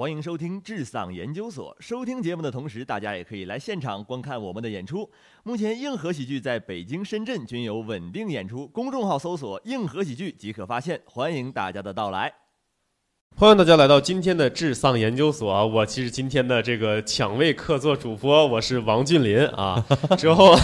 欢迎收听智丧研究所。收听节目的同时，大家也可以来现场观看我们的演出。目前硬核喜剧在北京、深圳均有稳定演出，公众号搜索“硬核喜剧”即可发现。欢迎大家的到来。欢迎大家来到今天的智丧研究所啊！我其实今天的这个抢位客座主播，我是王俊林啊。之后，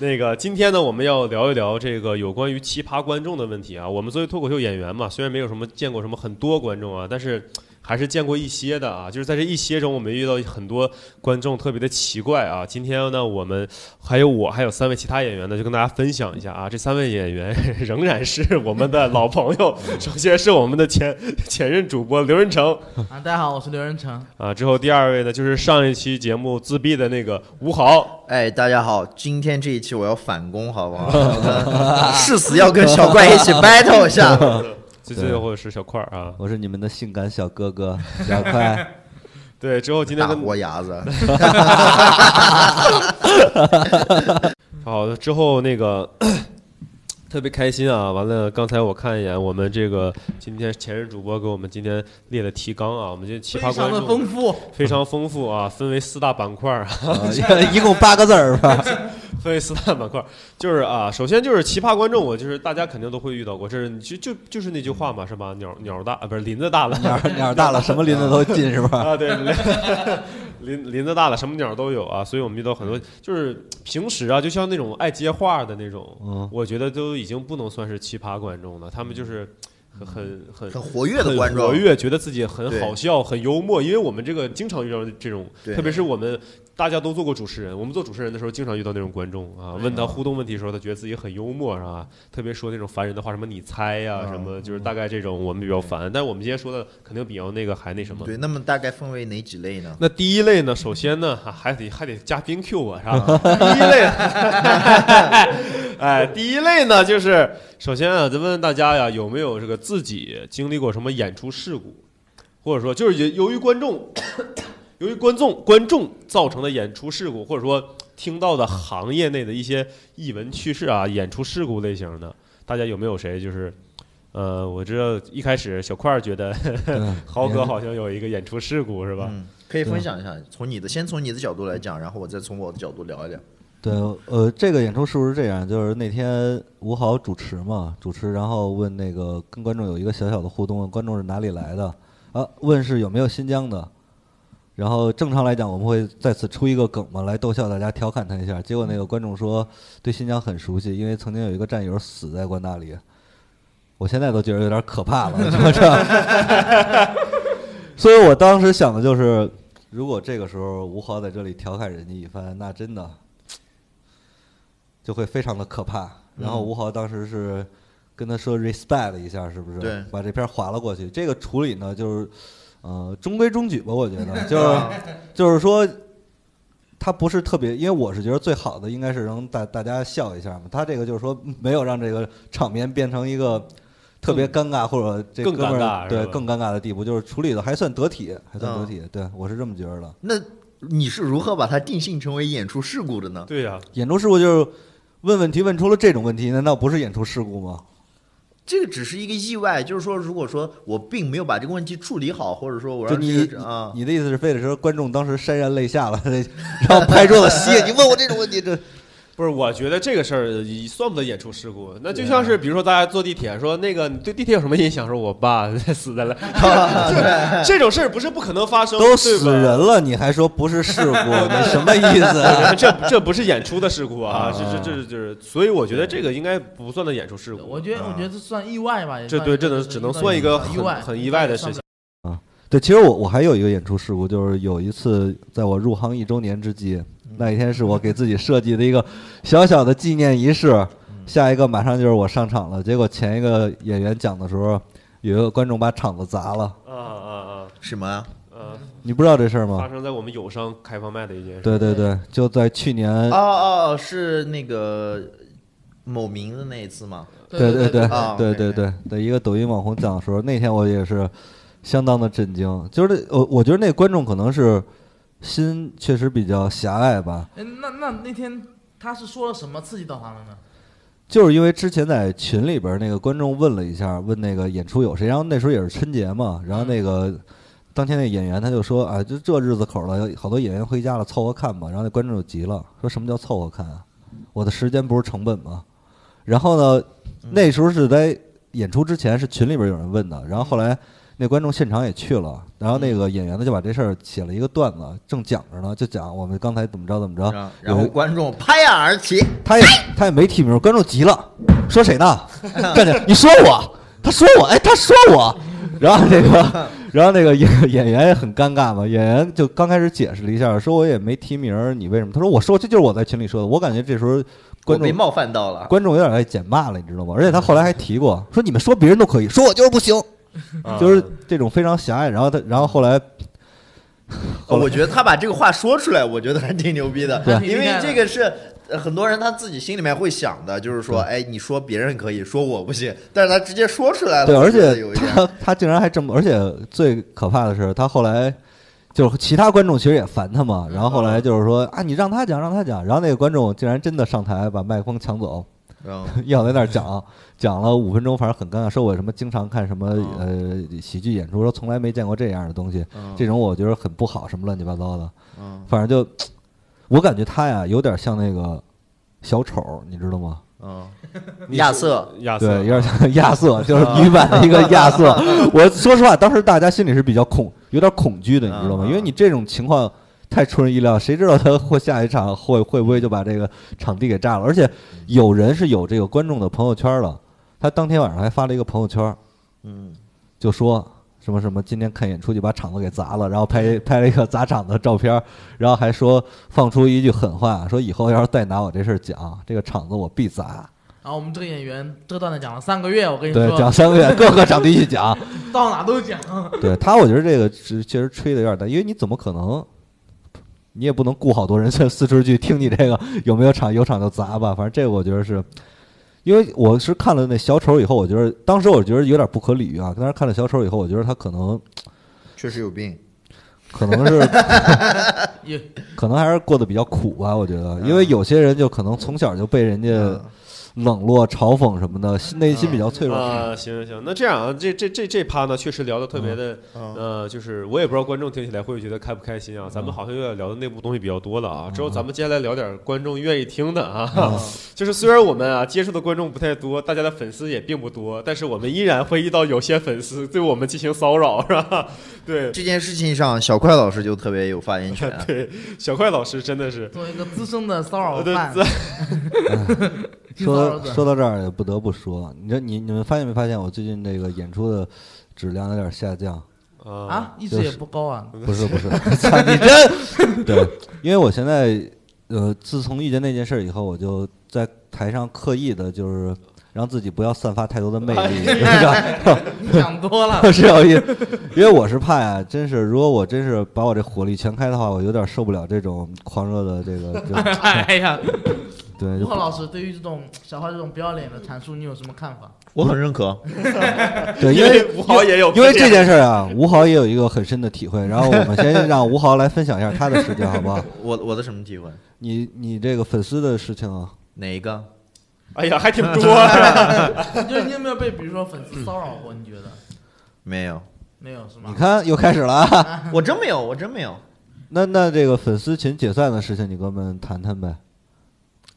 那个今天呢，我们要聊一聊这个有关于奇葩观众的问题啊。我们作为脱口秀演员嘛，虽然没有什么见过什么很多观众啊，但是。还是见过一些的啊，就是在这一些中，我们遇到很多观众特别的奇怪啊。今天呢，我们还有我，还有三位其他演员呢，就跟大家分享一下啊。这三位演员仍然是我们的老朋友。首先是我们的前前任主播刘仁成啊，大家好，我是刘仁成啊。之后第二位呢，就是上一期节目自闭的那个吴豪。哎，大家好，今天这一期我要反攻，好不好？誓死要跟小怪一起 battle 一下。最最后是小块儿啊，我是你们的性感小哥哥 小块。对，之后今天大活牙子。好的，之后那个。特别开心啊！完了，刚才我看一眼我们这个今天前任主播给我们今天列的提纲啊，我们这奇葩观众非常的丰富，非常丰富啊，分为四大板块儿，一共八个字儿吧，分为四大板块儿，就是啊，首先就是奇葩观众，我就是大家肯定都会遇到过，这是就就就是那句话嘛，是吧？鸟鸟大啊，不是林子大了，鸟鸟大了，什么林子都进是吧？啊，对。林林子大了，什么鸟都有啊，所以我们遇到很多，就是平时啊，就像那种爱接话的那种，我觉得都已经不能算是奇葩观众了，他们就是很很很很活跃的观众，活跃，觉得自己很好笑、很幽默，因为我们这个经常遇到这种，特别是我们。大家都做过主持人，我们做主持人的时候，经常遇到那种观众啊，问他互动问题的时候，他觉得自己很幽默，是吧？特别说那种烦人的话，什么你猜呀，什么就是大概这种，我们比较烦。但是我们今天说的肯定比较那个还那什么。对，那么大概分为哪几类呢？那第一类呢，首先呢，还得还得加宾 Q 啊，是吧？第一类，哎，第一类呢，就是首先啊，再问问大家呀，有没有这个自己经历过什么演出事故，或者说就是由于观众。由于观众观众造成的演出事故，或者说听到的行业内的一些异闻趣事啊，演出事故类型的，大家有没有谁就是，呃，我知道一开始小块儿觉得 豪哥好像有一个演出事故是吧？可以分享一下，从你的先从你的角度来讲，然后我再从我的角度聊一聊。对，呃，这个演出是不是这样？就是那天吴豪主持嘛，主持，然后问那个跟观众有一个小小的互动，问观众是哪里来的啊？问是有没有新疆的。然后正常来讲，我们会在此出一个梗嘛，来逗笑大家，调侃他一下。结果那个观众说，对新疆很熟悉，因为曾经有一个战友死在关大里。我现在都觉得有点可怕了。所以我当时想的就是，如果这个时候吴豪在这里调侃人家一番，那真的就会非常的可怕。然后吴豪当时是跟他说 respect 一下，是不是？对。把这片划了过去。这个处理呢，就是。呃，中规中矩吧，我觉得，就是就是说，他不是特别，因为我是觉得最好的应该是能大大家笑一下嘛。他这个就是说没有让这个场面变成一个特别尴尬或者这更尴尬对更尴尬的地步，就是处理的还算得体，还算得体。对我是这么觉得的。那你是如何把它定性成为演出事故的呢？对呀，演出事故就是问问题问出了这种问题，难道不是演出事故吗？这个只是一个意外，就是说，如果说我并没有把这个问题处理好，或者说我让你啊，你的意思是，非得说观众当时潸然泪下了，然后拍桌子 谢，你问我这种问题，这。不是，我觉得这个事儿算不得演出事故。那就像是，比如说大家坐地铁，说那个你对地铁有什么印象？说我爸死在了，这种事儿不是不可能发生。都死人了，你还说不是事故？你什么意思？这这不是演出的事故啊！这这这这就是，所以我觉得这个应该不算的演出事故。我觉得我觉得这算意外吧。这对，这能只能算一个意外，很意外的事情啊。对，其实我我还有一个演出事故，就是有一次在我入行一周年之际。那一天是我给自己设计的一个小小的纪念仪式，下一个马上就是我上场了。结果前一个演员讲的时候，有一个观众把场子砸了。啊啊啊！什么呀？呃，你不知道这事儿吗？发生在我们友商开放麦的一件事。对对对，就在去年。哦哦，是那个某名的那一次吗？对对对对对对的一个抖音网红讲的时候，那天我也是相当的震惊。就是我我觉得那观众可能是。心确实比较狭隘吧？哎，那那那天他是说了什么刺激到他了呢？就是因为之前在群里边那个观众问了一下，问那个演出有谁，然后那时候也是春节嘛，然后那个当天那演员他就说啊，就这日子口了，好多演员回家了，凑合看吧。然后那观众就急了，说什么叫凑合看啊？我的时间不是成本吗？然后呢，那时候是在演出之前，是群里边有人问的，然后后来那观众现场也去了，然后那个演员呢就把这事儿写了一个段子，正讲着呢，就讲我们刚才怎么着怎么着，然然后观众拍案而起，他也他也没提名，观众急了，说谁呢？干姐，你说我，他说我，哎，他说我，然后那个，然后那个演演员也很尴尬嘛，演员就刚开始解释了一下，说我也没提名，你为什么？他说我说这就是我在群里说的，我感觉这时候观众被冒犯到了。观众有点爱减骂了，你知道吗？而且他后来还提过，说你们说别人都可以，说我就是不行，就是这种非常狭隘。然后他，然后后来呃我觉得他把这个话说出来，我觉得还挺牛逼的，对因为这个是。呃很多人他自己心里面会想的，就是说，哎，你说别人可以说我不行，但是他直接说出来了。对，而且有一点，他他竟然还这么，而且最可怕的是，他后来就是其他观众其实也烦他嘛，然后后来就是说啊，你让他讲，让他讲，然后那个观众竟然真的上台把麦克风抢走，嗯 要在那儿讲，讲了五分钟，反正很尴尬，说我什么经常看什么哦呃喜剧演出，说从来没见过这样的东西，嗯这种我觉得很不好，什么乱七八糟的，嗯反正就我感觉他呀有点像那个小丑，你知道吗？嗯，亚瑟，亚瑟对，有点像亚瑟，就是女版的一个亚瑟。我说实话，当时大家心里是比较恐，有点恐惧的，你知道吗？嗯因为你这种情况太出人意料，谁知道他会下一场会会不会就把这个场地给炸了？而且有人是有这个观众的朋友圈了，他当天晚上还发了一个朋友圈，嗯，就说。什么什么？今天看演出就把场子给砸了，然后拍拍了一个砸场的照片，然后还说放出一句狠话，说以后要是再拿我这事儿讲，这个场子我必砸。然后我们这个演员这个段子讲了三个月，我跟你对，讲，三个月，各个场地去讲。到哪都讲。对他，我觉得这个是确实吹的有点大，因为你怎么可能，你也不能雇好多人去四处去听你这个有没有场，有场就砸吧。反正这个我觉得是，因为我是看了那小丑以后，我觉得当时我觉得有点不可理喻啊。但是看了小丑以后，我觉得他可能确实有病。可能是 可能还是过得比较苦吧。我觉得，因为有些人就可能从小就被人家嗯冷落、嘲讽什么的，心内心比较脆弱。啊，行行行，那这样啊，这这这这趴呢，确实聊的特别的，嗯呃，就是我也不知道观众听起来会不会觉得开不开心啊。咱们好像有点聊的内部东西比较多了啊，之后咱们接下来聊点观众愿意听的啊。就是虽然我们啊接触的观众不太多，大家的粉丝也并不多，但是我们依然会遇到有些粉丝对我们进行骚扰，是吧？对这件事情上，小快老师就特别有发言权。对，小快老师真的是，作为一个资深的骚扰对犯，说说到这儿也不得不说，你这你你们发现没发现我最近这个演出的质量有点下降？啊啊，一直也不高啊。不是不 是，操你真对，因为我现在呃，自从遇见那件事儿以后，我就在台上刻意的就是让自己不要散发太多的魅力，你知道吗想多了，是有意思，因为我是怕呀，真是如果我真是把我这火力全开的话，我有点受不了这种狂热的这个，就哎呀，对，吴就浩老师对于这种小花这种不要脸的阐述，你有什么看法？我很认可。对，因为吴豪也有因为这件事儿啊，吴豪也有一个很深的体会，然后我们先让吴豪来分享一下他的事情，好不好？我我的什么体会？你你这个粉丝的事情啊，哪一个？哎呀，还挺多？就是你有没有被比如说粉丝骚扰过？你觉得没有，没有是吗？你看又开始了啊。我真没有，我真没有。那那这个粉丝群解散的事情，你跟我们谈谈呗。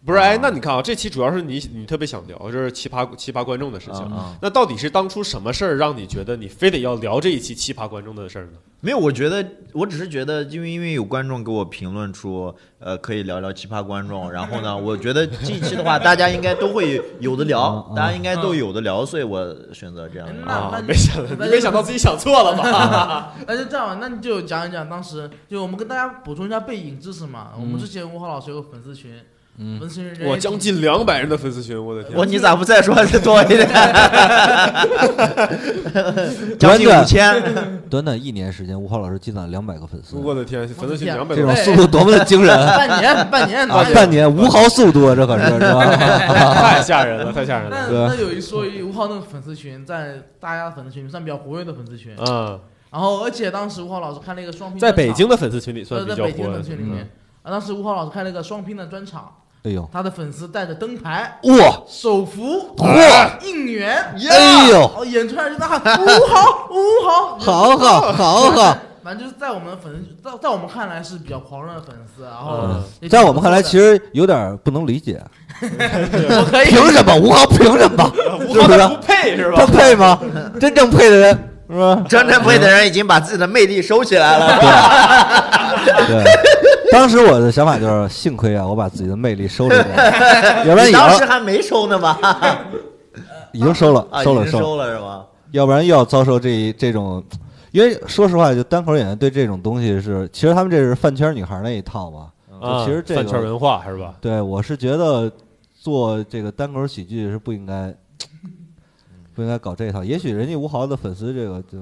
不是，哎，那你看啊，这期主要是你你特别想聊，就是奇葩奇葩观众的事情。啊那到底是当初什么事儿让你觉得你非得要聊这一期奇葩观众的事儿呢？没有，我觉得我只是觉得，因为因为有观众给我评论出，呃，可以聊聊奇葩观众，然后呢，我觉得这一期的话，大家应该都会有 的聊大家应该都有的聊，所以我选择这样的。那那，啊没想到你没想到自己想错了吧？那就 这样吧，那你就讲一讲当时，就我们跟大家补充一下背景知识嘛。我们之前吴浩老师有个粉丝群，嗯我将近两百人的粉丝群，我的天！我你咋不再说多一点？将近五千，短短一年时间，吴昊老师积攒了两百个粉丝，我的天，粉丝群两百这种速度多么的惊人啊！半年，半年啊，半年吴昊速度啊，这可是是吧？太吓人了，太吓人了。对那有一说一，吴昊那个粉丝群在大家粉丝群里算比较活跃的粉丝群。嗯，然后，而且当时吴昊老师开了一个双拼，在北京，的粉丝群里算呃，比较在北京火的的粉丝群里面，啊，当时吴昊老师开了一个双拼的专场，哎呦，他的粉丝带着灯牌、哇，手幅、哇，应援，哎呦，哦，演出来就大喊吴豪，吴豪，好好好好，反正就是在我们粉丝，在在我们看来是比较狂热的粉丝，然后嗯。在我们看来，其实有点不能理解，我可以。凭什么？吴豪凭什么？是不是？吴豪他不配是吧？他？配吗？真正配的人是吧？真正配的人已经把自己的魅力收起来了。对，当时我的想法就是，幸亏啊，我把自己的魅力收了点，要不然你以后当时还没收呢吧？已经收了，啊，收了，收了，是吗？要不然又要遭受这一这种。因为说实话，就单口演员对这种东西是，其实他们这是饭圈女孩那一套嘛。就，其实这个饭圈文化是吧？对，我是觉得做这个单口喜剧是不应该，不应该搞这一套。也许人家吴豪的粉丝这个就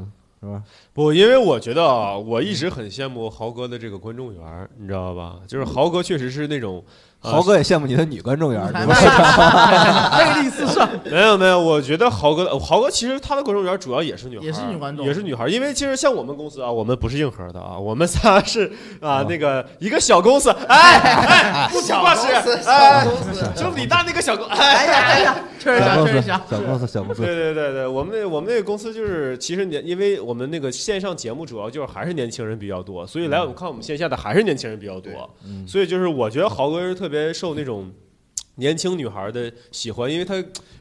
是吧？不，因为我觉得啊，我一直很羡慕豪哥的这个观众缘，你知道吧？就是豪哥确实是那种，呃豪哥也羡慕你的女观众缘？魅力四射，没有没有，我觉得豪哥豪哥其实他的观众缘主要也是女孩，也是女观众也是女孩。因为其实像我们公司啊，我们不是硬核的啊，我们仨是啊那个一个小公司，哎哎，不不是，哎，就李诞那个小公，哎哎呀哎呀，确实小想，公司，确实想，小公司，小公司。对对对对，我们那我们那个公司就是，其实年，因为我们那个线上节目主要就是还是年轻人比较多，所以来我们看我们线下的还是年轻人比较多，嗯所以就是我觉得豪哥是特别受那种年轻女孩的喜欢，因为她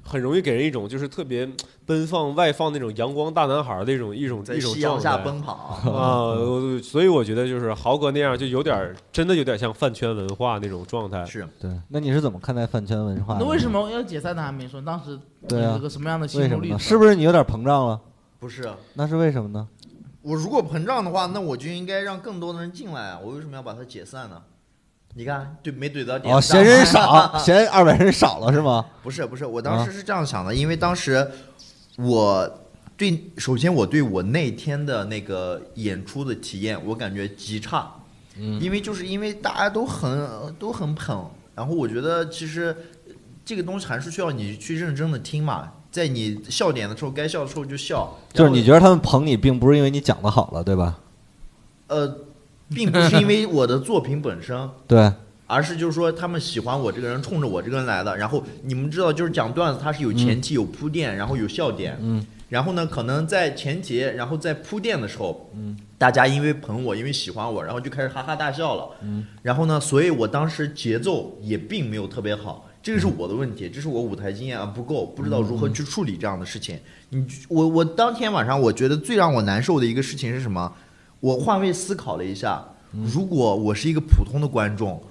很容易给人一种就是特别奔放外放那种阳光大男孩的一种一种在一种夕阳下状态奔跑。啊，我所以我觉得就是豪哥那样就有点儿真的有点像饭圈文化那种状态。是对，那你是怎么看待饭圈文化的？那为什么要解散他？还没说，当时对啊有个什么样的为什么呢？心路历程？是不是你有点膨胀了？不是？那是为什么呢？我如果膨胀的话，那我就应该让更多的人进来啊！我为什么要把它解散呢？你看，对没怼到点哦，嫌人少，嫌二百人少了是吗？不是不是，我当时是这样想的，因为当时我对，首先我对我那天的那个演出的体验，我感觉极差，嗯因为就是因为大家都很都很捧，然后我觉得其实这个东西还是需要你去认真的听嘛，在你笑点的时候，该笑的时候就笑，就是你觉得他们捧你，并不是因为你讲的好了，对吧？呃，并不是因为我的作品本身。对，而是就是说他们喜欢我这个人，冲着我这个人来的。然后你们知道，就是讲段子，它是有前期、有铺垫，然后有笑点。嗯。然后呢，可能在前提，然后在铺垫的时候，嗯，大家因为捧我，因为喜欢我，然后就开始哈哈大笑了。嗯。然后呢，所以我当时节奏也并没有特别好，这个是我的问题，这是我舞台经验啊不够，不知道如何去处理这样的事情。你我我当天晚上，我觉得最让我难受的一个事情是什么？我换位思考了一下，如果我是一个普通的观众，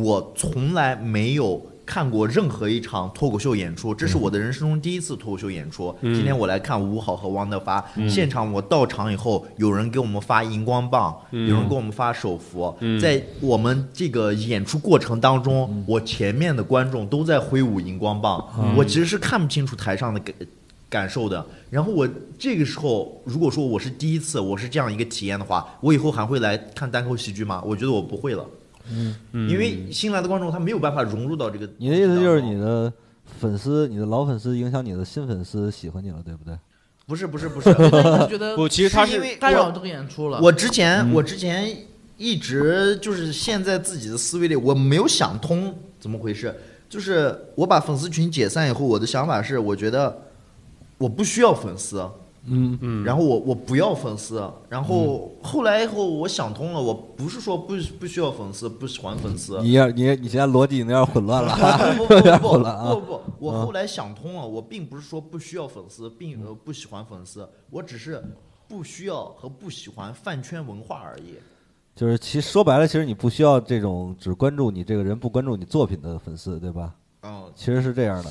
我从来没有看过任何一场脱口秀演出，这是我的人生中第一次脱口秀演出。今天我来看吴好和王德发，现场我到场以后，有人给我们发荧光棒，有人给我们发手幅，在我们这个演出过程当中，我前面的观众都在挥舞荧光棒，我其实是看不清楚台上的感感受的。然后我这个时候，如果说我是第一次，我是这样一个体验的话，我以后还会来看单口喜剧吗？我觉得我不会了。嗯因为新来的观众他没有办法融入到这个。你的意思就是你的粉丝，你的老粉丝影响你的新粉丝喜欢你了，对不对？不是不是不是，我 觉得不，其实他因为干扰这个演出了。我之前我之前一直就是陷在自己的思维里，我没有想通怎么回事。就是我把粉丝群解散以后，我的想法是，我觉得我不需要粉丝，嗯。嗯，然后我我不要粉丝，然后后来以后我想通了，我不是说不不需要粉丝，不喜欢粉丝，你要你你现在逻辑有点混乱了，不 不有点不不混乱啊。不。不，我后来想通了，我并不是说不需要粉丝，并呃不喜欢粉丝，我只是不需要和不喜欢饭圈文化而已。就是其实说白了，其实你不需要这种只关注你这个人不关注你作品的粉丝，对吧？嗯，其实是这样的。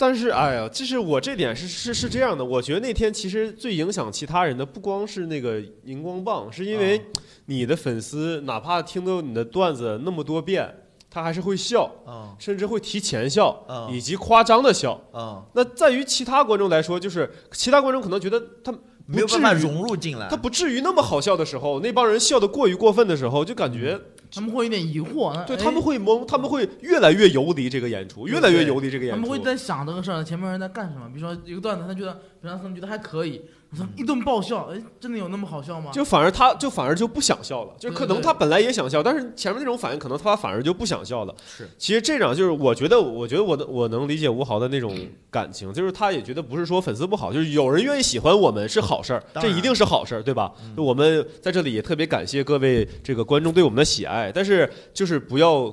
但是，哎呀，就是我这点是是是这样的，我觉得那天其实最影响其他人的不光是那个荧光棒，是因为你的粉丝哪怕听到你的段子那么多遍，他还是会笑，嗯甚至会提前笑，嗯以及夸张的笑。嗯，那在于其他观众来说，就是其他观众可能觉得他没有办法融入进来他。不至于那么好笑的时候，那帮人笑得过于过分的时候，就感觉他们会有点疑惑，对他们会懵，他们会越来越游离这个演出，越来越游离这个演出。他们会在想这个事儿，前面人在干什么？比如说一个段子，他觉得，比如说他们觉得还可以，我说一顿爆笑，哎，真的有那么好笑吗？就反而他就反而就不想笑了，就可能他本来也想笑，但是前面那种反应可能他反而就不想笑了。是，其实这样就是我觉得，我觉得我的我能理解吴豪的那种感情，就是他也觉得不是说粉丝不好，就是有人愿意喜欢我们是好事儿，这一定是好事儿，对吧？就我们在这里也特别感谢各位这个观众对我们的喜爱，但是就是不要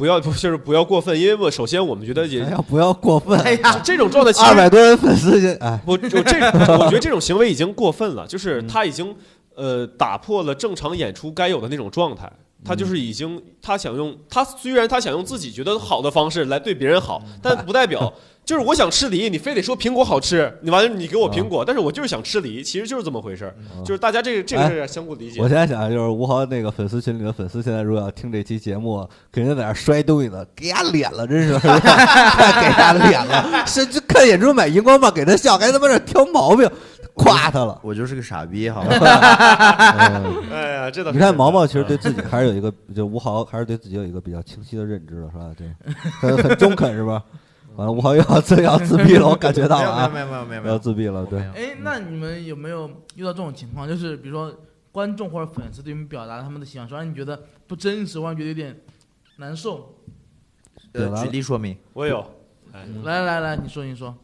不要就是不要过分，因为我首先我们觉得也哎呀，不要过分，哎呀，这种状态其实二百多人粉丝就哎，我我这，我觉得这种行为已经过分了，就是他已经呃打破了正常演出该有的那种状态。他就是已经，他想用他虽然他想用自己觉得好的方式来对别人好，但不代表 就是我想吃梨，你非得说苹果好吃，你完了你给我苹果，但是我就是想吃梨，其实就是这么回事儿，就是大家这个这个是相互理解我。现在想就是吴豪那个粉丝群里的粉丝，现在如果要听这期节目，肯定在那摔东西呢，给他脸了，真是太 给他脸了。是就看演出买荧光棒给他笑，还他妈这挑毛病，夸他了。我就是个傻逼，好吧？嗯 哎呀，这倒是你看毛毛其实对自己还是有一个，就吴豪还是对自己有一个比较清晰的认知的，是吧？对，很很中肯，是吧？完了，我又要这要自闭了，我感觉到了啊，没有没有没有没有没要，自闭了，对。哎，那你们有没有遇到这种情况？就是比如说观众或者粉丝对你们表达他们的喜欢，说让你觉得不真实，或者觉得有点难受。举例说明。我有，来来来，你说你说。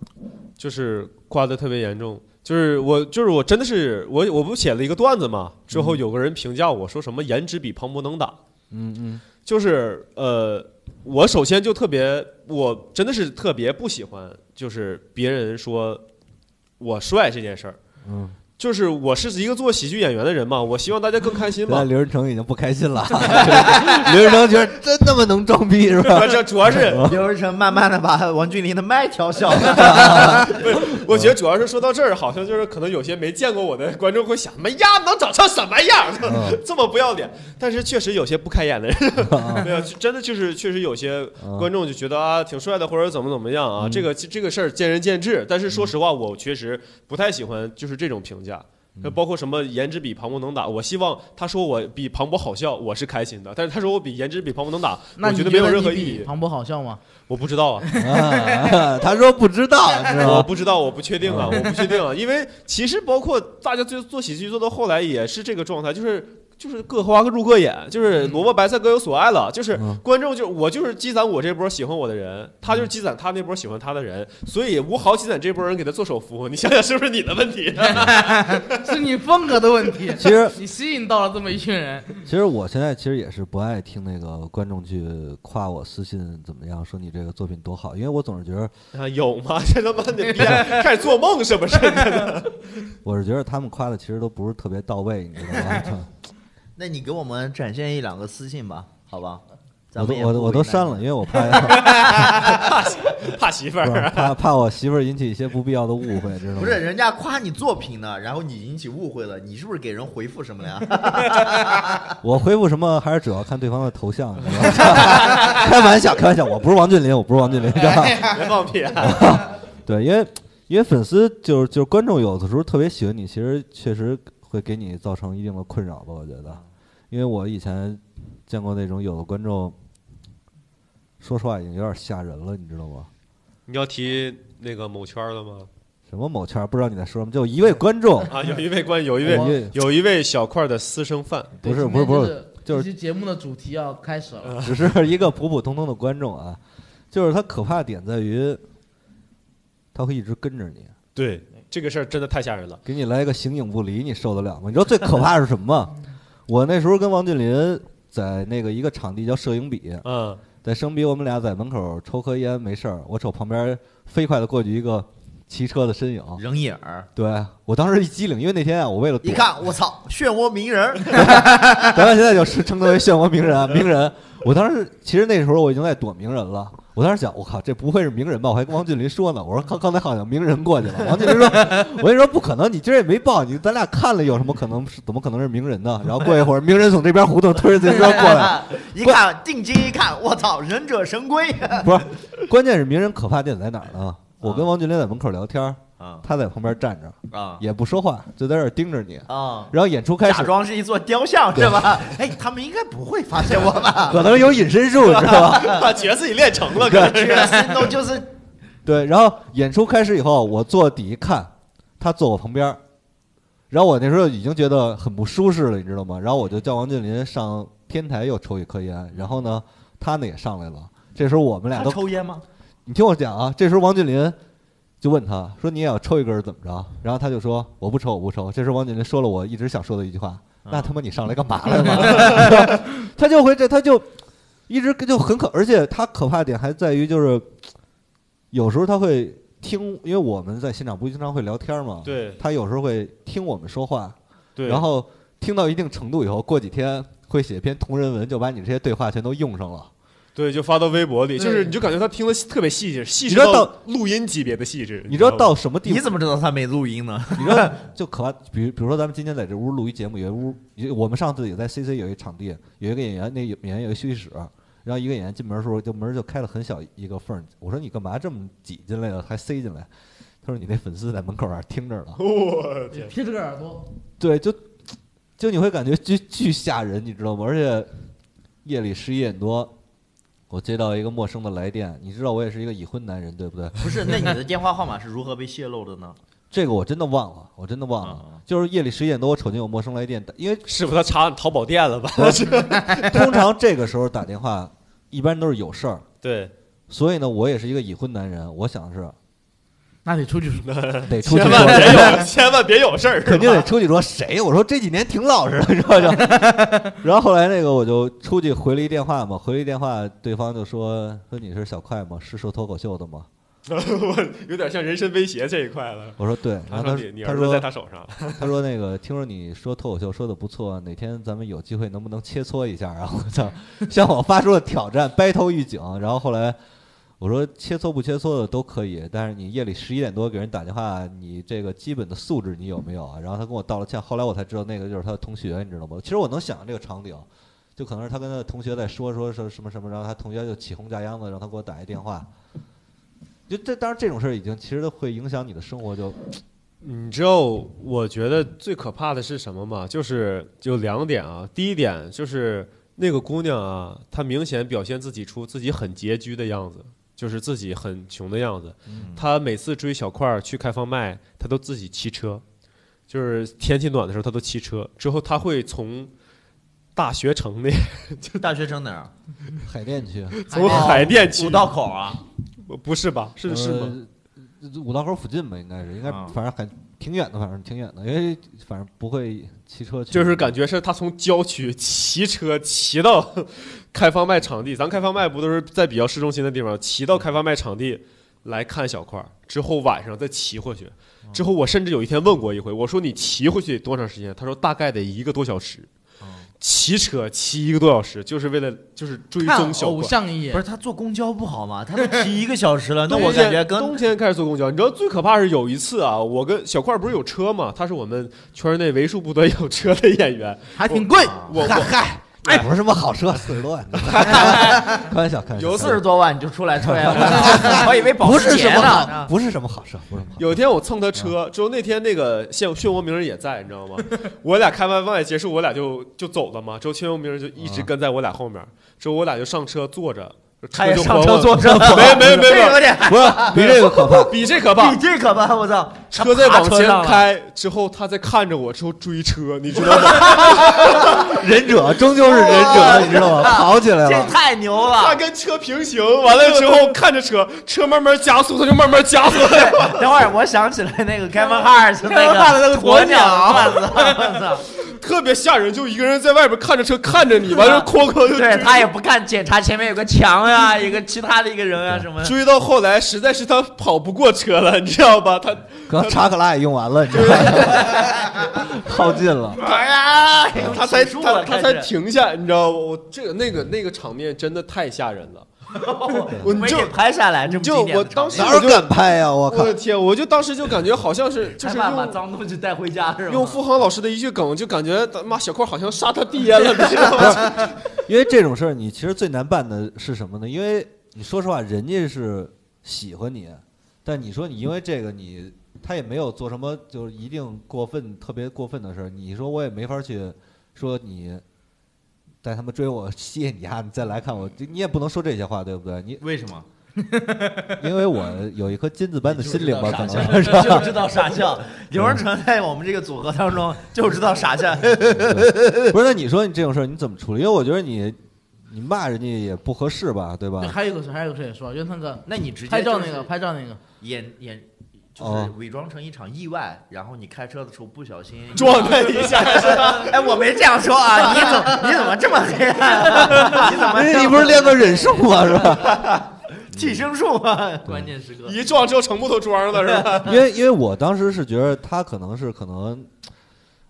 就是夸的特别严重，就是我就是我真的是我我不写了一个段子嘛，之后有个人评价我说什么颜值比庞博能打，嗯嗯。就是呃，我首先就特别，我真的是特别不喜欢，就是别人说我帅这件事儿。嗯，就是我是一个做喜剧演员的人嘛，我希望大家更开心嘛。刘仁成已经不开心了，刘仁成觉得真他妈能装逼是吧？这主要是，刘仁成慢慢的把王俊霖的麦调小了。我觉得主要是说到这儿，好像就是可能有些没见过我的观众会想，没呀，能长成什么样？嗯这么不要脸。但是确实有些不开眼的人，没有，真的就是确实有些嗯观众就觉得啊挺帅的，或者怎么怎么样啊。嗯这个这个事儿见仁见智，但是说实话，我确实不太喜欢就是这种评价。嗯那包括什么颜值比庞博能打，我希望他说我比庞博好笑，我是开心的。但是他说我比颜值比庞博能打，那我觉得没有任何意义。庞博好笑吗？我不知道啊，啊他说不知道？我不知道，我不确定啊，我不确定啊，因为其实包括大家最做喜剧做到后来也是这个状态，就是就是各花入各眼，就是萝卜白菜各有所爱了，就是嗯观众就我就是积攒我这波喜欢我的人，他就是积攒他那波喜欢他的人，所以吴豪积攒这波人给他做手扶，你想想是不是你的问题？是你风格的问题。其实你吸引到了这么一群人，其实我现在其实也是不爱听那个观众去夸我私信怎么样，说你这个作品多好，因为我总是觉得啊，有吗？这他妈的逼开始做梦是不是？我是觉得他们夸的其实都不是特别到位，你知道吗？那你给我们展现一两个私信吧，好吧？咱我都们我都我都删了，因为我怕 怕 怕媳妇儿，怕怕我媳妇儿引起一些不必要的误会，知道吗？不是人家夸你作品呢，然后你引起误会了，你是不是给人回复什么了呀？我回复什么还是主要看对方的头像，你知道吗？开玩笑，开玩笑，我不是王俊霖，我不是王俊霖，知道吗？别放屁啊！对，因为因为粉丝就是就是观众有的时候特别喜欢你，其实确实会给你造成一定的困扰吧，我觉得。因为我以前见过那种有的观众，说实话已经有点吓人了，你知道吗？你要提那个某圈的吗？什么某圈不知道你在说什么，就一位观众，啊，有一位观，有一位有一位小块的私生饭，不是不是不是，就是这期节目的主题要开始了。只是一个普普通通的观众啊，就是他可怕的点在于，他会一直跟着你，对这个事儿真的太吓人了。给你来一个形影不离，你受得了吗？你知道最可怕是什么吗？我那时候跟王俊林在那个一个场地叫摄影笔，嗯，在生比我们俩在门口抽颗烟没事儿，我瞅旁边飞快的过去一个骑车的身影，人影儿，对我当时一激灵，因为那天啊，我为了躲一，看我操，漩涡鸣人儿 咱们现在就是称之为漩涡鸣人啊，鸣人。我当时其实那时候我已经在躲鸣人了，我当时想，我靠，这不会是名人吧？我还跟王俊林说呢，我说刚刚才好像名人过去了。王俊林说，我跟你说不可能，你今儿也没报，你咱俩看了有什么可能是怎么可能是名人呢？然后过一会儿，名人从这边胡同推着自行车过来，一看定睛一看，我操，忍者神龟 不是，关键是名人可怕点在哪儿呢？我跟王俊林在门口聊天，啊他在旁边站着啊也不说话，就在这儿盯着你。啊！然后演出开始假始，装是一座雕像是吧？哎，他们应该不会发现我吧？可能有隐身术，你 知道吧？把觉得自己练成了，可能这个心动就是 对，然后演出开始以后，我坐底一看，他坐我旁边儿，然后我那时候已经觉得很不舒适了，你知道吗？然后我就叫王俊林上天台又抽一颗烟，然后呢，他呢也上来了。这时候我们俩都，抽烟吗？你听我讲啊，这时候王俊林就问他说：“你也要抽一根儿怎么着？”然后他就说：“我不抽，我不抽。”这时候王景林说了我一直想说的一句话：“那他妈你上来干嘛来了？” 他就会这，他就一直就很可，而且他可怕的点还在于就是，有时候他会听，因为我们在现场不经常会聊天嘛，对他有时候会听我们说话，对，然后听到一定程度以后，过几天会写篇同人文，就把你这些对话全都用上了。对，就发到微博里，就是你就感觉他听的特别细致，细致知道到到录音级别的细致。你知道到什么地步？你怎么知道他没录音呢？你知道 就可怕，比如比如说咱们今天在这屋录一节目，有一屋，有我们上次也在 CC 有一场地，有一个演员，那演员有一休息室，然后一个演员进门的时候，就门就开了很小一个缝儿。我说你干嘛这么挤进来了，还塞进来？他说你那粉丝在门口那儿听着呢。我天，撇着个耳朵，对，就就你会感觉巨巨吓人，你知道吗？而且夜里十一点多，我接到一个陌生的来电，你知道我也是一个已婚男人，对不对？不是，那你的电话号码是如何被泄露的呢？这个我真的忘了，我真的忘了。啊就是夜里十一点多，我瞅见有陌生来电，因为 师傅他查淘宝店了吧？通常这个时候打电话，一般都是有事儿，对，所以呢，我也是一个已婚男人，我想是那得出去 说。得出去千万别说，有，千万别有事儿，肯定得出去说谁？我说这几年挺老实的，你知道就。然后后来那个我就出去回了一电话嘛，回了一电话，对方就说说你是小快吗？是说脱口秀的吗？有点像人身威胁这一块了。我说对，然后他他说你你儿子他说在他手上，他说那个听说你说脱口秀说的不错，哪天咱们有机会能不能切磋一下？然后我操，向我发出了挑战，battle 预警。然后后来我说切磋不切磋的都可以，但是你夜里十一点多给人打电话，你这个基本的素质你有没有啊？然后他跟我道了歉，后来我才知道那个就是他的同学，你知道吗？其实我能想象这个场景。就可能是他跟他的同学在说说说什么什么，然后他同学就起哄架秧子，让他给我打一电话。就这，当然这种事儿已经其实会影响你的生活，就你知道我觉得最可怕的是什么吗？就是就两点啊。第一点就是那个姑娘啊，她明显表现自己出自己很拮据的样子，就是自己很穷的样子。他每次追小块儿去开放麦，他都自己骑车，就是天气暖的时候他都骑车。之后他会从大学城那 就大学城哪儿？海淀区从海淀区五道口啊？不是吧？是是吗？呃五道口附近吧，应该是，应该啊反正很挺远的，反正挺远的，因为反正不会骑车去。就是感觉是他从郊区骑车骑到 开放麦场地，咱开放麦不都是在比较市中心的地方，骑到开放麦场地来看小块儿，之后晚上再骑回去。之后我甚至有一天问过一回，我说你骑回去多长时间？他说大概得一个多小时。骑车骑一个多小时，就是为了就是追踪小块儿。像一眼不是，他坐公交不好吗？他都骑一个小时了，那我感觉跟冬天开始坐公交，你知道最可怕是有一次啊，我跟小块不是有车吗，他是我们圈内为数不多有车的演员，还挺贵。我我嗨，哎，不是什么好车，四十多万，开玩笑，开玩笑，有四十多万你就出来吹了，我以为保不是时捷什么好，呢。不是什么好车，不是什么。有一天我蹭他车，之后那天那个谢漩涡鸣人也在，你知道吗？我俩开完麦结束，我俩就就走了嘛。之后漩涡鸣人就一直跟在我俩后面，之后我俩就上车坐着，他也上车坐车了，没没没这没不是比这个 可怕。比这可怕比。这可怕，我操！车在往前开之后，他在看着我之后追车，你知道吗？忍者终究是忍者，你知道吗？跑起来了这了。太牛了！他跟车平行，完了之后看着车，车慢慢加速，他就慢慢加速。等会儿我想起来那个 Kevin Hart 那的那个鸵鸟，我操！特别吓人，就一个人在外边看着车看着你，完了哐哐就对他也不看检查前面有个墙呀，一个其他的一个人啊什么的。追到后来，实在是他跑不过车了，你知道吧？他可能 查克拉也用完了，你知道吗？耗尽了。哎呀，他才数他他才停下，你知道吗？我这个那个那个场面真的太吓人了。我你就没给拍下来，这么就我当时哪有敢拍呀？我靠我！的天，我就当时就感觉好像是就是把用脏东西带回家是吧？用付航老师的一句梗，就感觉他妈小块好像杀他爹了，你知道吗？因为这种事儿，你其实最难办的是什么呢？因为你说实话，人家是喜欢你，但你说你因为这个你，他也没有做什么就是一定过分、特别过分的事儿。你说我也没法去说你带他们追我，谢谢你啊，你再来看我，你也不能说这些话，对不对？你为什么？因为我有一颗金子般的心灵吧，可能就就知道傻笑。刘文成在我们这个组合当中就知道傻笑。不是？那你说你这种事儿你怎么处理？因为我觉得你你骂人家也不合适吧，对吧对，？还有一个事，还有一个事也说，就是那个那你直接拍照那个，拍照那个，演演就是哦伪装成一场意外，然后你开车的时候不小心 撞他一下，哎，我没这样说啊！你怎么你怎么这么黑暗啊？你怎么你不是练过忍术吗？是吧？寄生术吗？关键时刻一撞之后成木头桩了是吧？因为因为我当时是觉得他可能是可能，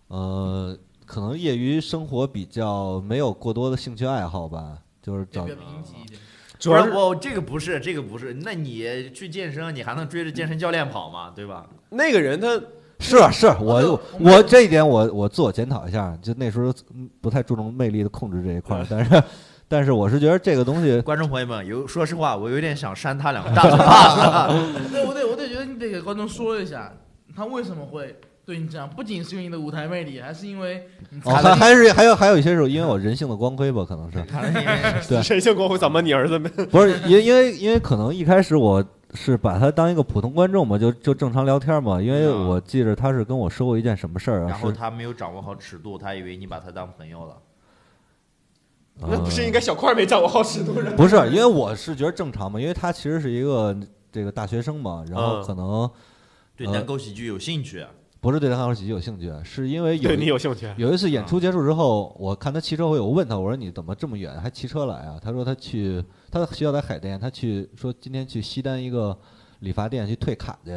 呃，可能业余生活比较没有过多的兴趣爱好吧，就是找也比较贫瘠一点。主要是不是我这个不是这个不是，那你去健身，你还能追着健身教练跑吗？对吧？那个人他是啊是我我我这一点我我自我检讨一下，就那时候嗯不太注重魅力的控制这一块儿，但是但是我是觉得这个东西观众朋友们，有说实话，我有点想扇他两个大嘴巴子。对，我得我得觉得你得给观众说一下，他为什么会对你这样，不仅是因为你的舞台魅力，还是因为你哦还还是还有还有一些是因为我人性的光辉吧，可能是。对。神性光辉，怎么你儿子没？不是因因为因为可能一开始我是把他当一个普通观众嘛，就就正常聊天嘛，因为嗯。我记着他是跟我说过一件什么事儿啊，然后是他没有掌握好尺度，他以为你把他当朋友了。那不是应该小块没掌握好尺度吗？不是，因为我是觉得正常嘛，因为他其实是一个这个大学生嘛，然后嗯。可能对呃。单口喜剧有兴趣，不是对单口喜剧有兴趣，是因为有对你有兴趣？有一次演出结束之后，我看他骑车回，我问他，我说你怎么这么远还骑车来啊？他说他去他的学校在海淀，他去说今天去西单一个理发店去退卡去。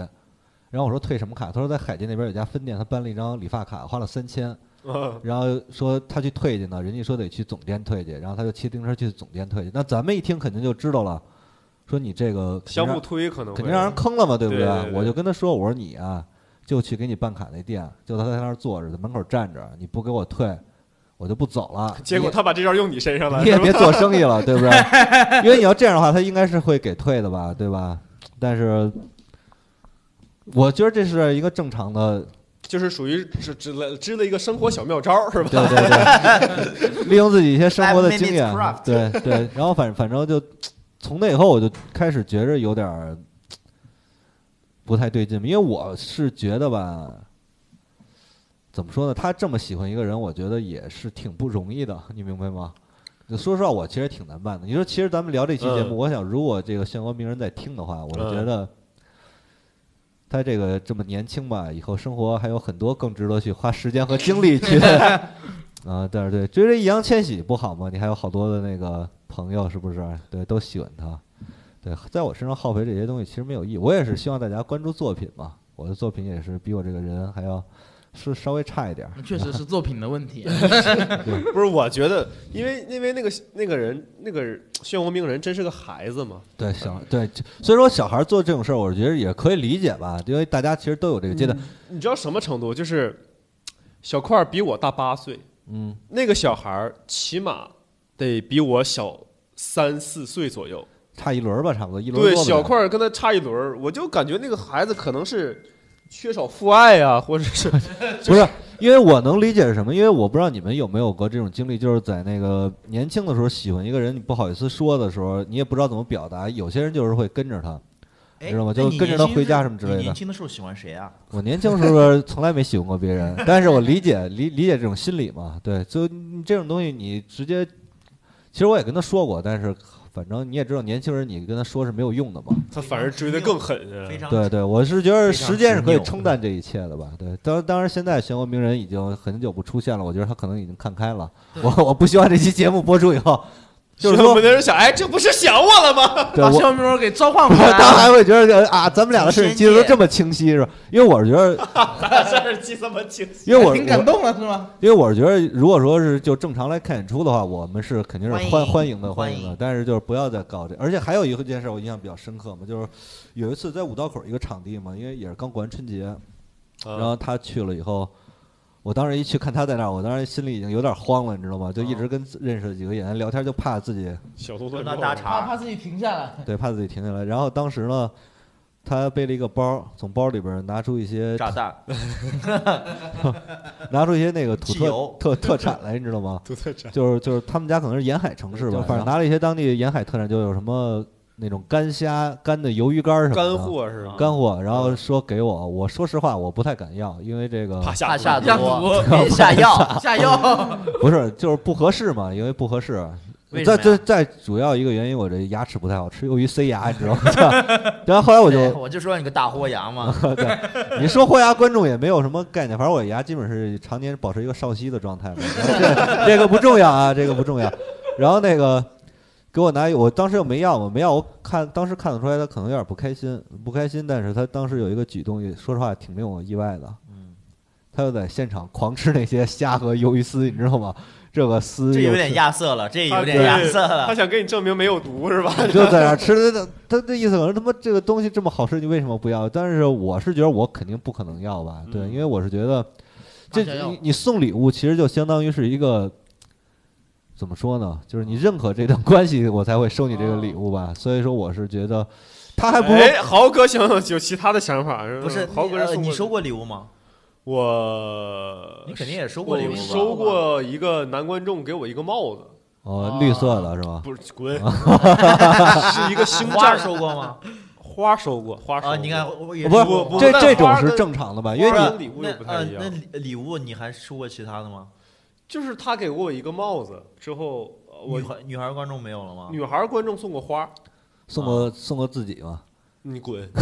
然后我说退什么卡？他说在海淀那边有家分店，他办了一张理发卡，花了三千。嗯然后说他去退去呢，人家说得去总店退去，然后他就骑自行车去总店退去。那咱们一听肯定就知道了，说你这个肯定相互让推可能肯定让人坑了嘛，对不对我就跟他说，我说你啊，就去给你办卡那店，就他在那儿坐着，在门口站着，你不给我退，我就不走了。结果他把这招用你身上了，你也别做生意了，对不对？因为你要这样的话，他应该是会给退的吧，对吧？但是，我觉得这是一个正常的，就是属于支支了支了一个生活小妙招，是吧？对对对，利用自己一些生活的经验对对。然后反反正就从那以后，我就开始觉着有点儿不太对劲，因为我是觉得吧。怎么说呢？他这么喜欢一个人，我觉得也是挺不容易的，你明白吗？就说实话，我其实挺难办的。你说，其实咱们聊这期节目，嗯我想如果这个相关名人在听的话，我就嗯觉得他这个这么年轻吧，以后生活还有很多更值得去花时间和精力去 啊。但是对追着易烊千玺不好吗？你还有好多的那个朋友，是不是？对，都喜欢他。对，在我身上耗费这些东西其实没有意义。我也是希望大家关注作品嘛，我的作品也是比我这个人还要是稍微差一点儿。确实是作品的问题。不是，我觉得，因为因为那个那个人那个漩涡鸣人真是个孩子嘛，对小对，所以说小孩做这种事儿，我觉得也可以理解吧，因为大家其实都有这个阶段。你知道什么程度？就是小块儿比我大八岁，嗯，那个小孩儿起码得比我小三四岁左右。差一轮儿吧，差不多一轮对，小块儿跟他差一轮儿，我就感觉那个孩子可能是缺少父爱啊，或者是 不是，因为我能理解是什么，因为我不知道你们有没有过这种经历，就是在那个年轻的时候喜欢一个人，你不好意思说的时候，你也不知道怎么表达，有些人就是会跟着他。你知道吗就跟着他回家什么之类的你年轻的时候喜欢谁啊？我年轻时候从来没喜欢过别人，但是我理解理理解这种心理嘛，对，就这种东西你直接，其实我也跟他说过，但是反正你也知道，年轻人你跟他说是没有用的嘛。他反而追得更狠。对对，我是觉得时间是可以冲淡这一切的吧。对，当当然现在漩涡鸣人已经很久不出现了，我觉得他可能已经看开了。我我不希望这期节目播出以后，就是我说们的人想，哎，这不是想我了吗？把对我。肖明给召唤回来他。还会觉得啊，咱们俩的事记得都这么清晰是吧？因为我是觉得，这是记这么清晰。因为我挺感动了是吗？因为我是觉得，如果说是就正常来看演出的话，我们是肯定是欢欢欢迎的欢迎的，但是就是不要再搞这。而且还有一个件事我印象比较深刻嘛，就是有一次在五道口一个场地嘛，因为也是刚过完春节，然后他去了以后，我当时一去看他在那儿，我当时心里已经有点慌了，你知道吗？就一直跟认识的几个演员聊天，就怕自己小动作跟他搭怕茬，怕自己停下来。对怕自己停下来。然后当时呢，他背了一个包，从包里边拿出一些炸弹，拿出一些那个土特特特产来，你知道吗？土特产。就是就是他们家可能是沿海城市吧，反正拿了一些当地沿海特产，就有什么那种干虾、干的鱿鱼干儿什么的干货是吧？干货，然后说给我，我说实话我不太敢要，因为这个怕怕 下下毒下毒，下药。下药，不是就是不合适嘛，因为不合适。再再再主要一个原因，我这牙齿不太好，吃鱿鱼塞牙，你知道吗？然后后来我就我就说你个大豁牙嘛，对你说豁牙，观众也没有什么概念，反正我牙基本是常年保持一个少息的状态嘛。这这个不重要啊，这个不重要。然后那个给我拿，我当时又没要嘛，没要，我看当时看得出来他可能有点不开心，不开心，但是他当时有一个举动，也说实话挺令我意外的。嗯，他就在现场狂吃那些虾和鱿鱼丝，你知道吗？这个丝这有点亚瑟了，这有点亚瑟了他了。想跟你证明没有毒是吧？就在那吃，他他的意思可能他妈这个东西这么好吃，你为什么不要？但是我是觉得我肯定不可能要吧，对，嗯因为我是觉得这你你送礼物其实就相当于是一个怎么说呢？就是你认可这段关系，我才会收你这个礼物吧。所以说我是觉得他还不如哎，豪哥想有其他的想法是吧不是豪哥是呃你收过礼物吗？我你肯定也收过礼物吧？我收过一个男观众给我一个帽子，哦绿色的是吧？不是滚，是一个星花战收过吗？花收过，花收过啊，你看，不是不不这这种是正常的吧？因为礼物又不太呃一样那礼礼物你还收过其他的吗？就是他给过我一个帽子之后，女孩女孩观众没有了吗？女孩观众送过花，送过送过自己吗？你滚！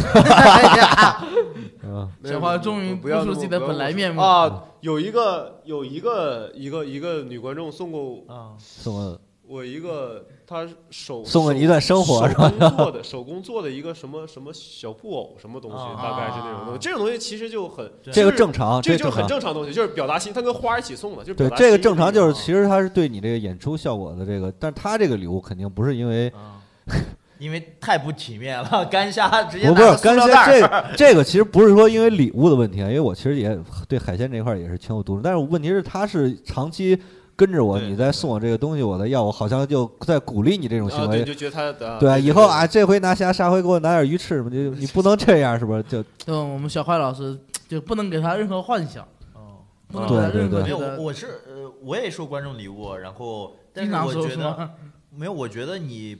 嗯，小花终于不要露出自己的本来面目啊！有一个有一个一个一个女观众送过啊，送过我一个，他手送给你一段生活手是吧？手工做的手工做的一个什么什么小布偶什么东西，啊大概是那种东西。这种东西其实就很这个正常，这就很正常。正常。的东西，就是表达心，他跟花一起送的，就是对表达这个正常，就是啊。其实他是对你这个演出效果的这个，但他这个礼物肯定不是因为啊，因为太不体面了，干虾直接不不是拿个塑干虾这袋儿。个这个其实不是说因为礼物的问题啊，因为我其实也对海鲜这一块儿也是情有独钟，但是问题是他是长期跟着我，你再送我这个东西，我再要，我好像就在鼓励你这种行为。就觉得他啊对，以后啊，这回拿虾，下回给我拿点鱼翅嘛，就你不能这样，是不是？就嗯，我们小坏老师就不能给他任何幻想，哦不能给他对对对没有，我我是呃，我也收观众礼物，然后但是我觉得？没有，我觉得你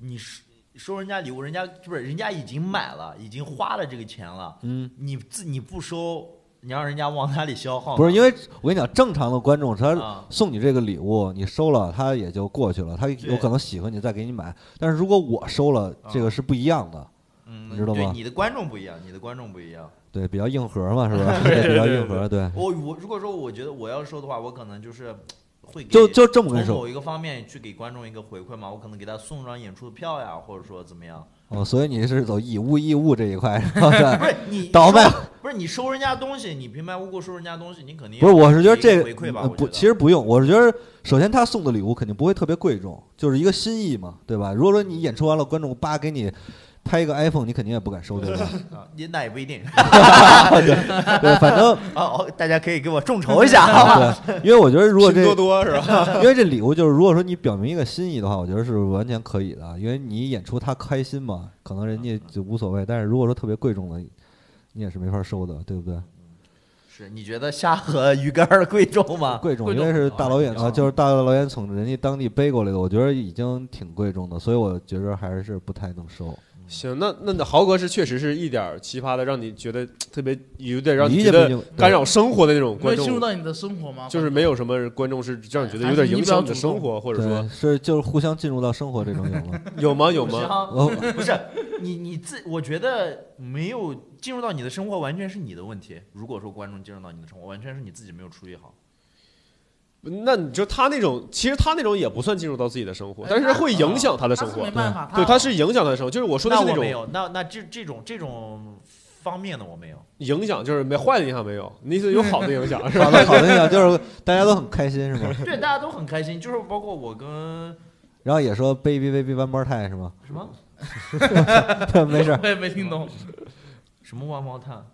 你收收人家礼物，人家不是人家已经买了，已经花了这个钱了，嗯，你自你不收，你让人家往哪里消耗？不是因为我跟你讲，正常的观众他啊，送你这个礼物，你收了，他也就过去了，他有可能喜欢你再给你买。但是如果我收了，这个是不一样的，嗯，你知道吗对你的观众不一样，你的观众不一样。对，比较硬核嘛，是吧？对比较硬核，对。我我如果说我觉得我要收的话，我可能就是会给就就这么某一个方面去给观众一个回馈嘛，我可能给他送张演出的票呀，或者说怎么样。哦，所以你是走以物易物这一块，是吧？不是你倒卖不是你收人家东西，你平白无故收人家东西，你肯定不是，我是觉得这个回馈吧，呃不，其实不用。我是觉得，首先他送的礼物肯定不会特别贵重，就是一个心意嘛，对吧？如果说你演出完了，观众叭给你拍一个 iPhone，你肯定也不敢收，对吧？啊，你那也不一定。对，反正 哦，大家可以给我众筹一下，好吧？对，因为我觉得如果这拼多多是吧？因为这礼物就是，如果说你表明一个心意的话，我觉得是完全可以的。因为你演出他开心嘛，可能人家就无所谓。但是如果说特别贵重的，你也是没法收的，对不对？是你觉得虾和鱼干儿贵重吗？贵重，因为是大老远啊啊，就是大老远从人家当地背过来的，我觉得已经挺贵重的，所以我觉得还是不太能收。行，那那那豪哥是确实是一点儿奇葩的，让你觉得特别有点让你理觉得干扰生活的那种观众，进入到你的生活吗？就是没有什么观众是让你觉得有点影响你的生活，或者说，是就是互相进入到生活这种有吗？有吗？有吗？不是你你自，我觉得没有进入到你的生活，完全是你的问题。如果说观众进入到你的生活，完全是你自己没有处理好。那你就他那种，其实他那种也不算进入到自己的生活哎，但是会影响他的生活他是没。办法，对，他是影响他的生活，就是我说的是那种那我没有，那那这这种这种方面的我没有。影响，就是没坏的影响没有，你意思有好的影响 是吧？好的好的影响就是大家都很开心是吗？对，大家都很开心，就是包括我跟 然后也说 baby baby one more time 是吗？什么没事儿，我也没听懂。什么万毛炭，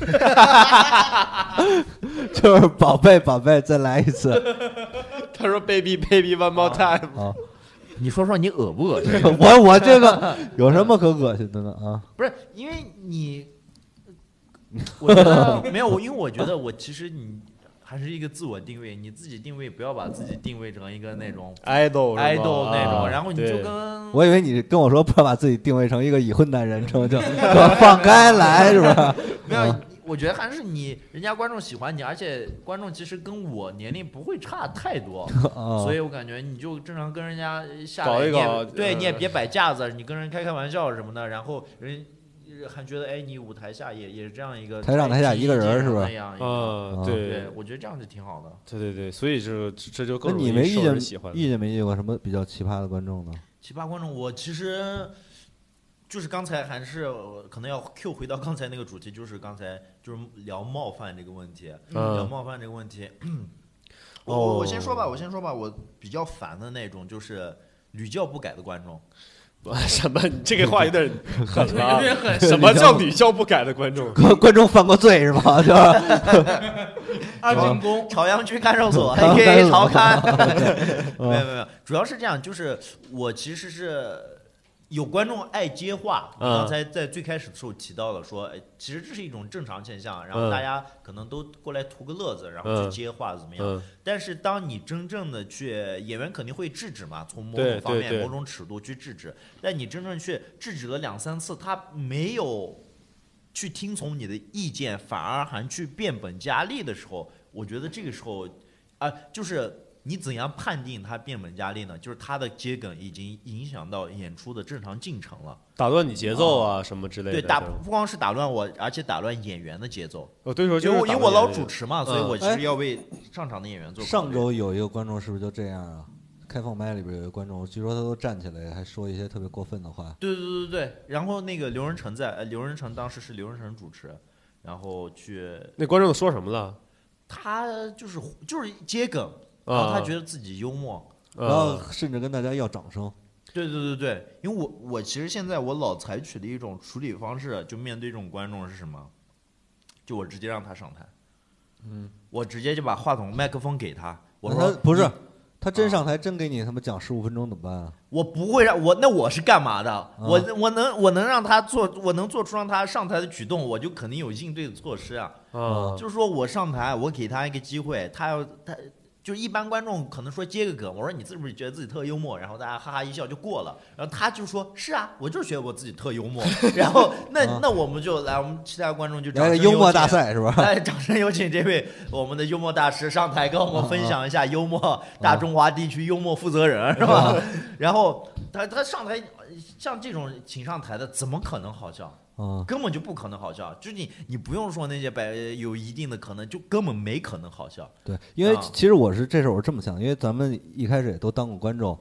就是宝贝宝贝，再来一次他说 baby baby one more time，啊！你说说你恶不恶心？我我这个有什么可恶心的呢啊？不是因为你，我觉得没有，因为我觉得我其实你还是一个自我定位，你自己定位不要把自己定位成一个那种 idol idol 那种，啊然后你就对。跟我以为你跟我说不要把自己定位成一个已婚男人，成就 就放开来是吧？没有，我觉得还是你人家观众喜欢你，而且观众其实跟我年龄不会差太多，啊，所以我感觉你就正常跟人家下来，搞一你也搞嗯对你也别摆架子，你跟人开开玩笑什么的，然后人。还觉得哎，你舞台下也也是这样一个台上台下一个人是吧那样一个啊，啊对对，我觉得这样就挺好的。对对对，所以这这就那更容易受你没遇见人喜欢。遇见没遇见过什么比较奇葩的观众呢？奇葩观众，我其实就是刚才还是呃可能要 Q 回到刚才那个主题，就是刚才就是聊冒犯这个问题，嗯聊冒犯这个问题。我哦我我先说吧，我先说吧，我比较烦的那种就是屡教不改的观众。什么？你这个话有点狠有了。点狠。什么叫屡教不改的观众？观观众犯过罪是吧？是吧？二进宫，朝阳区看守所，A.K.A. 守朝刊。没有没有，主要是这样，就是我其实是有观众爱接话，嗯刚才在最开始的时候提到了说，哎，其实这是一种正常现象，然后嗯大家可能都过来图个乐子，然后嗯去接话怎么样？嗯但是当你真正的去，演员肯定会制止嘛，从某种方面、某种尺度去制止。但你真正去制止了两三次，他没有去听从你的意见，反而还去变本加厉的时候，我觉得这个时候，啊、就是你怎样判定他变本加厉呢？就是他的接梗已经影响到演出的正常进程了。打乱你节奏啊什么之类的。对，打不光是打乱我，而且打乱演员的节奏。我对手就因为是我因为我老主持嘛，所以嗯我其哎实要为上场的演员做。上周有一个观众是不是就这样啊？开放麦里边有一个观众，据说他都站起来，还说一些特别过分的话。对对对对对，然后那个刘仁成在，呃，刘仁成当时是刘仁成主持，然后去那观众说什么了？他就是就是接梗，然后他啊觉得自己幽默。然后啊甚至跟大家要掌声。对对对对，因为我我其实现在我老采取的一种处理方式，就面对这种观众是什么？就我直接让他上台，嗯，我直接就把话筒麦克风给他，我说不是他真上台真给你他妈讲十五分钟怎么办啊？我不会让我那我是干嘛的？我我能我能让他做，我能做出让他上台的举动，我就肯定有应对的措施啊。啊就是说我上台，我给他一个机会，他要他就一般观众可能说接个梗，我说你是不是觉得自己特幽默，然后大家哈哈一笑就过了，然后他就说是啊，我就是觉得我自己特幽默，然后那啊那我们就来，我们其他观众就掌来个声有请幽默大。赛是吧？来，掌声有请这位我们的幽默大师上台，跟我们分享一下幽默大中华地区幽默负责人，是吧？然后他他上台，像这种请上台的，怎么可能好笑？嗯，根本就不可能好笑，就是你你不用说那些百有一定的可能，就根本没可能好笑。对，因为啊其实我是这事儿我是这么想，因为咱们一开始也都当过观众，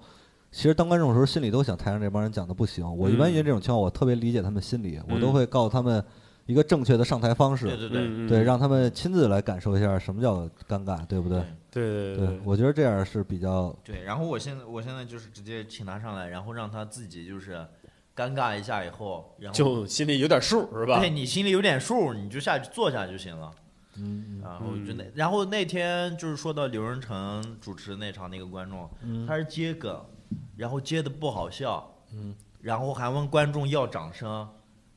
其实当观众的时候心里都想台上这帮人讲的不行。我一般嗯遇见这种情况，我特别理解他们心理，我都嗯会告诉他们一个正确的上台方式，对对对让他们亲自来感受一下什么叫尴尬，对不对？对对对，我觉得这样是比较对，然后我现在我现在就是直接请他上来，然后让他自己就是尴尬一下以后，然后就心里有点数是吧对？你心里有点数，你就下去坐下就行了。嗯然后就那，嗯然后那天就是说到刘仁成主持那场那个观众，嗯他是接梗，然后接的不好笑，嗯，然后还问观众要掌声，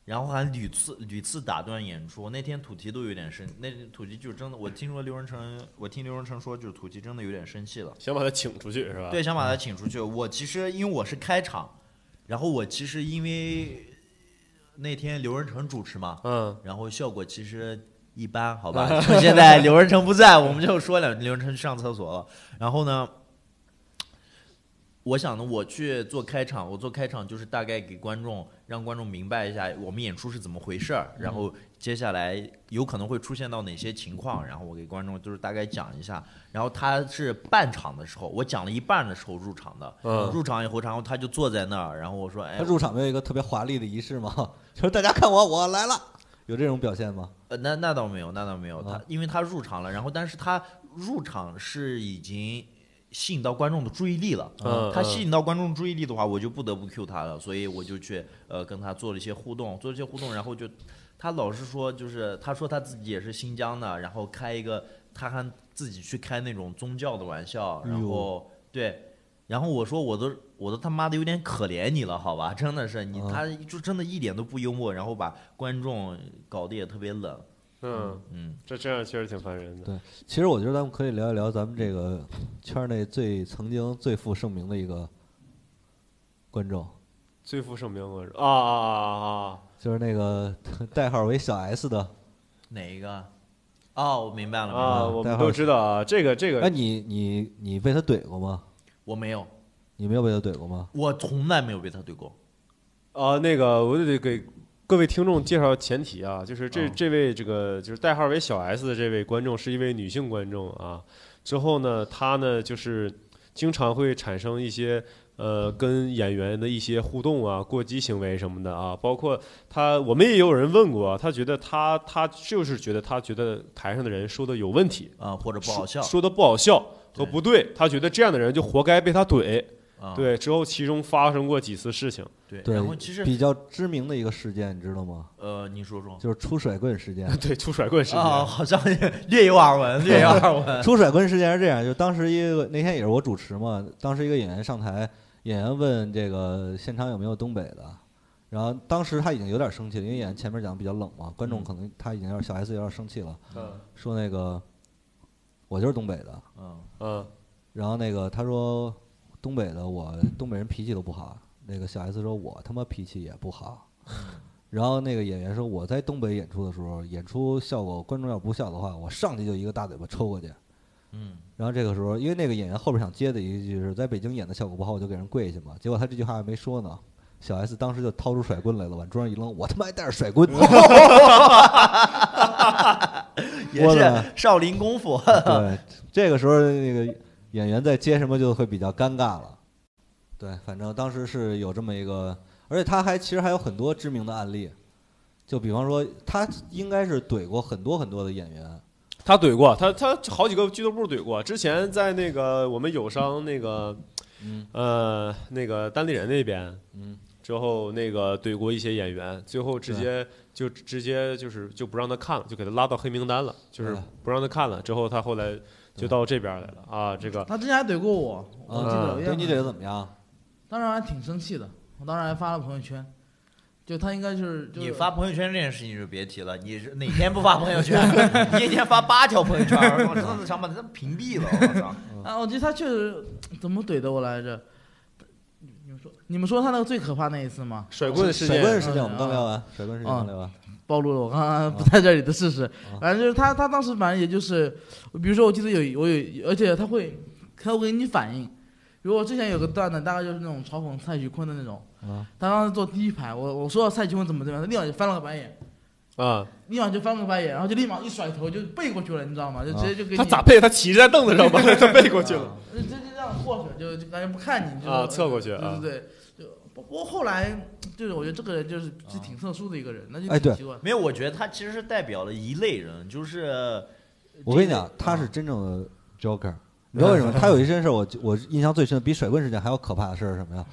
然后还屡次屡次打断演出。那天土鸡都有点生，那土鸡就真的，我听说刘仁成，我听刘仁成说，就是土鸡真的有点生气了，想把他请出去是吧？对，想把他请出去。我其实因为我是开场，然后我其实因为那天刘仁成主持嘛，嗯然后效果其实一般，好吧？就 现在刘仁成不在，我们就说两句，刘仁成去上厕所了。然后呢，我想呢，我去做开场，我做开场就是大概给观众，让观众明白一下我们演出是怎么回事儿，然后接下来有可能会出现到哪些情况，然后我给观众就是大概讲一下。然后他是半场的时候，我讲了一半的时候入场的，嗯入场以后，然后他就坐在那儿，然后我说，哎他，入场没有一个特别华丽的仪式吗？就是大家看我，我来了，有这种表现吗？呃，那那倒没有，那倒没有。他啊因为他入场了，然后但是他入场是已经吸引到观众的注意力了。嗯，他吸引到观众注意力的话，我就不得不 Q 他了，所以我就去呃跟他做了一些互动，做了一些互动，然后就他老是说，就是他说他自己也是新疆的，然后开一个他还自己去开那种宗教的玩笑，然后对，然后我说我都我都他妈的有点可怜你了，好吧，真的是你啊他就真的一点都不幽默，然后把观众搞得也特别冷。嗯，嗯，这这样确实挺烦人的。对其实我觉得咱们可以聊一聊咱们这个圈内最曾经最负盛名的一个观众，最负盛名我是啊啊啊啊啊！就是那个 代号为小 S 的。哪一个？哦，我明白了，明白啊，了，我们都知道啊，这个这哎，个你你你被他怼过吗？我没有，你没有被他怼过吗？我从来没有被他怼过。啊，那个我得给各位听众介绍前提啊，就是这哦这位这个就是代号为小 S 的这位观众是一位女性观众啊。之后呢，她呢就是经常会产生一些呃跟演员的一些互动啊、过激行为什么的啊，包括她我们也有人问过，她觉得她她就是觉得她觉得台上的人说的有问题，啊，或者不好笑说说的不好笑和不对，她觉得这样的人就活该被她怼。啊，对，之后其中发生过几次事情。对。然后其实比较知名的一个事件，你知道吗？呃，你说说就是出甩棍事件。对，出甩棍事件。啊，好像略有耳闻，略有耳闻。出甩棍事件是这样，就当时一个那天也是我主持嘛，当时一个演员上台，演员问这个现场有没有东北的，然后当时他已经有点生气了，因为演员前面讲的比较冷嘛，观众可能他已经有点小 S 有点生气了，嗯说那个我就是东北的，嗯嗯然后那个他说东北的我东北人脾气都不好，那个小 S 说我他妈脾气也不好。然后那个演员说：“我在东北演出的时候，演出效果，观众要不笑的话，我上去就一个大嘴巴抽过去。嗯，然后这个时候，因为那个演员后边想接的一句是在北京演的效果不好，我就给人跪下嘛。结果他这句话还没说呢，小 S 当时就掏出甩棍来了，往桌上一扔，我他妈还带着甩棍。也是我少林功夫。对，这个时候那个演员在接什么就会比较尴尬了。对，反正当时是有这么一个，而且他还其实还有很多知名的案例，就比方说他应该是怼过很多很多的演员。他怼过，他他好几个俱乐部怼过。之前在那个我们友商那个嗯呃那个单立人那边，嗯，之后那个怼过一些演员，最后直接就直接就是就不让他看了，就给他拉到黑名单了，就是不让他看了。之后他后来就到这边来了啊，这个他之前还怼过我，我记啊，得有一样对你怼的怎么样？当时还挺生气的，我当时还发了朋友圈，就他应该是就是你发朋友圈这件事情就别提了，你是哪天不发朋友圈？你一天发八条朋友圈，我真的想把他屏蔽了。我操！啊，我觉得他确实怎么怼的我来着？你们说你们说他那个最可怕那一次吗？甩棍事件甩棍事件我们刚聊完，甩棍事件啊刚聊完。暴露了我刚刚不在这里的事实。反正就是他，他当时反正也就是，比如说我记得有我有，而且他会他会给你反应。比如果之前有个段子，大概就是那种嘲讽蔡徐坤的那种。啊他当时坐第一排，我我说蔡徐坤怎么怎么样，他立马就翻了个白眼，啊，立马就翻了个白眼，然后就立马一甩头就背过去了，你知道吗？就直接就给你他咋背？他骑在凳子上吗？他背过去了。就直接这样过去，就就感觉不看你，就啊侧过去啊对对对。就不过后来就是我觉得这个人就是是挺特殊的一个人，那就哎对挺奇怪。没有，我觉得他其实是代表了一类人，就是我跟你讲，他是真正的 Joker。你知道为什么？他有一件事，我我印象最深的，比甩棍事件还要可怕的事儿是什么呀？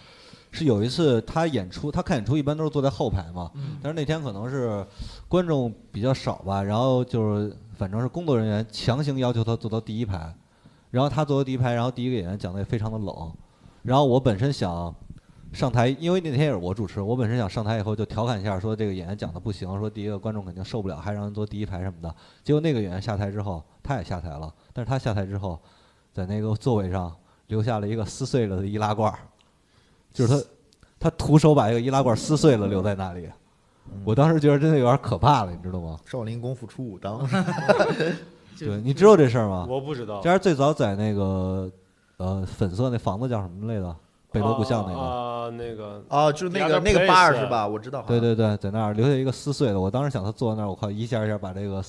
是有一次他演出，他看演出一般都是坐在后排嘛，嗯但是那天可能是观众比较少吧，然后就是反正是工作人员强行要求他坐到第一排，然后他坐到第一排，然后第一个演员讲的也非常的冷，然后我本身想上台，因为那天也是我主持，我本身想上台以后就调侃一下，说这个演员讲的不行，说第一个观众肯定受不了，还让人坐第一排什么的。结果那个演员下台之后，他也下台了，但是他下台之后，在那个座位上留下了一个撕碎了的易拉罐儿，就是他他徒手把一个易拉罐撕碎了留在那里。我当时觉得真的有点可怕了，你知道吗？少林功夫出武当。对，你知道这事儿吗？我不知道。这是最早在那个呃粉色那房子叫什么来着？北锣鼓巷那个。啊，那个啊，就那个那个巴尔 place 是吧？我知道。对。对对，在那儿留下一个撕碎的。我当时想他坐在那儿，我靠，一下一下把这个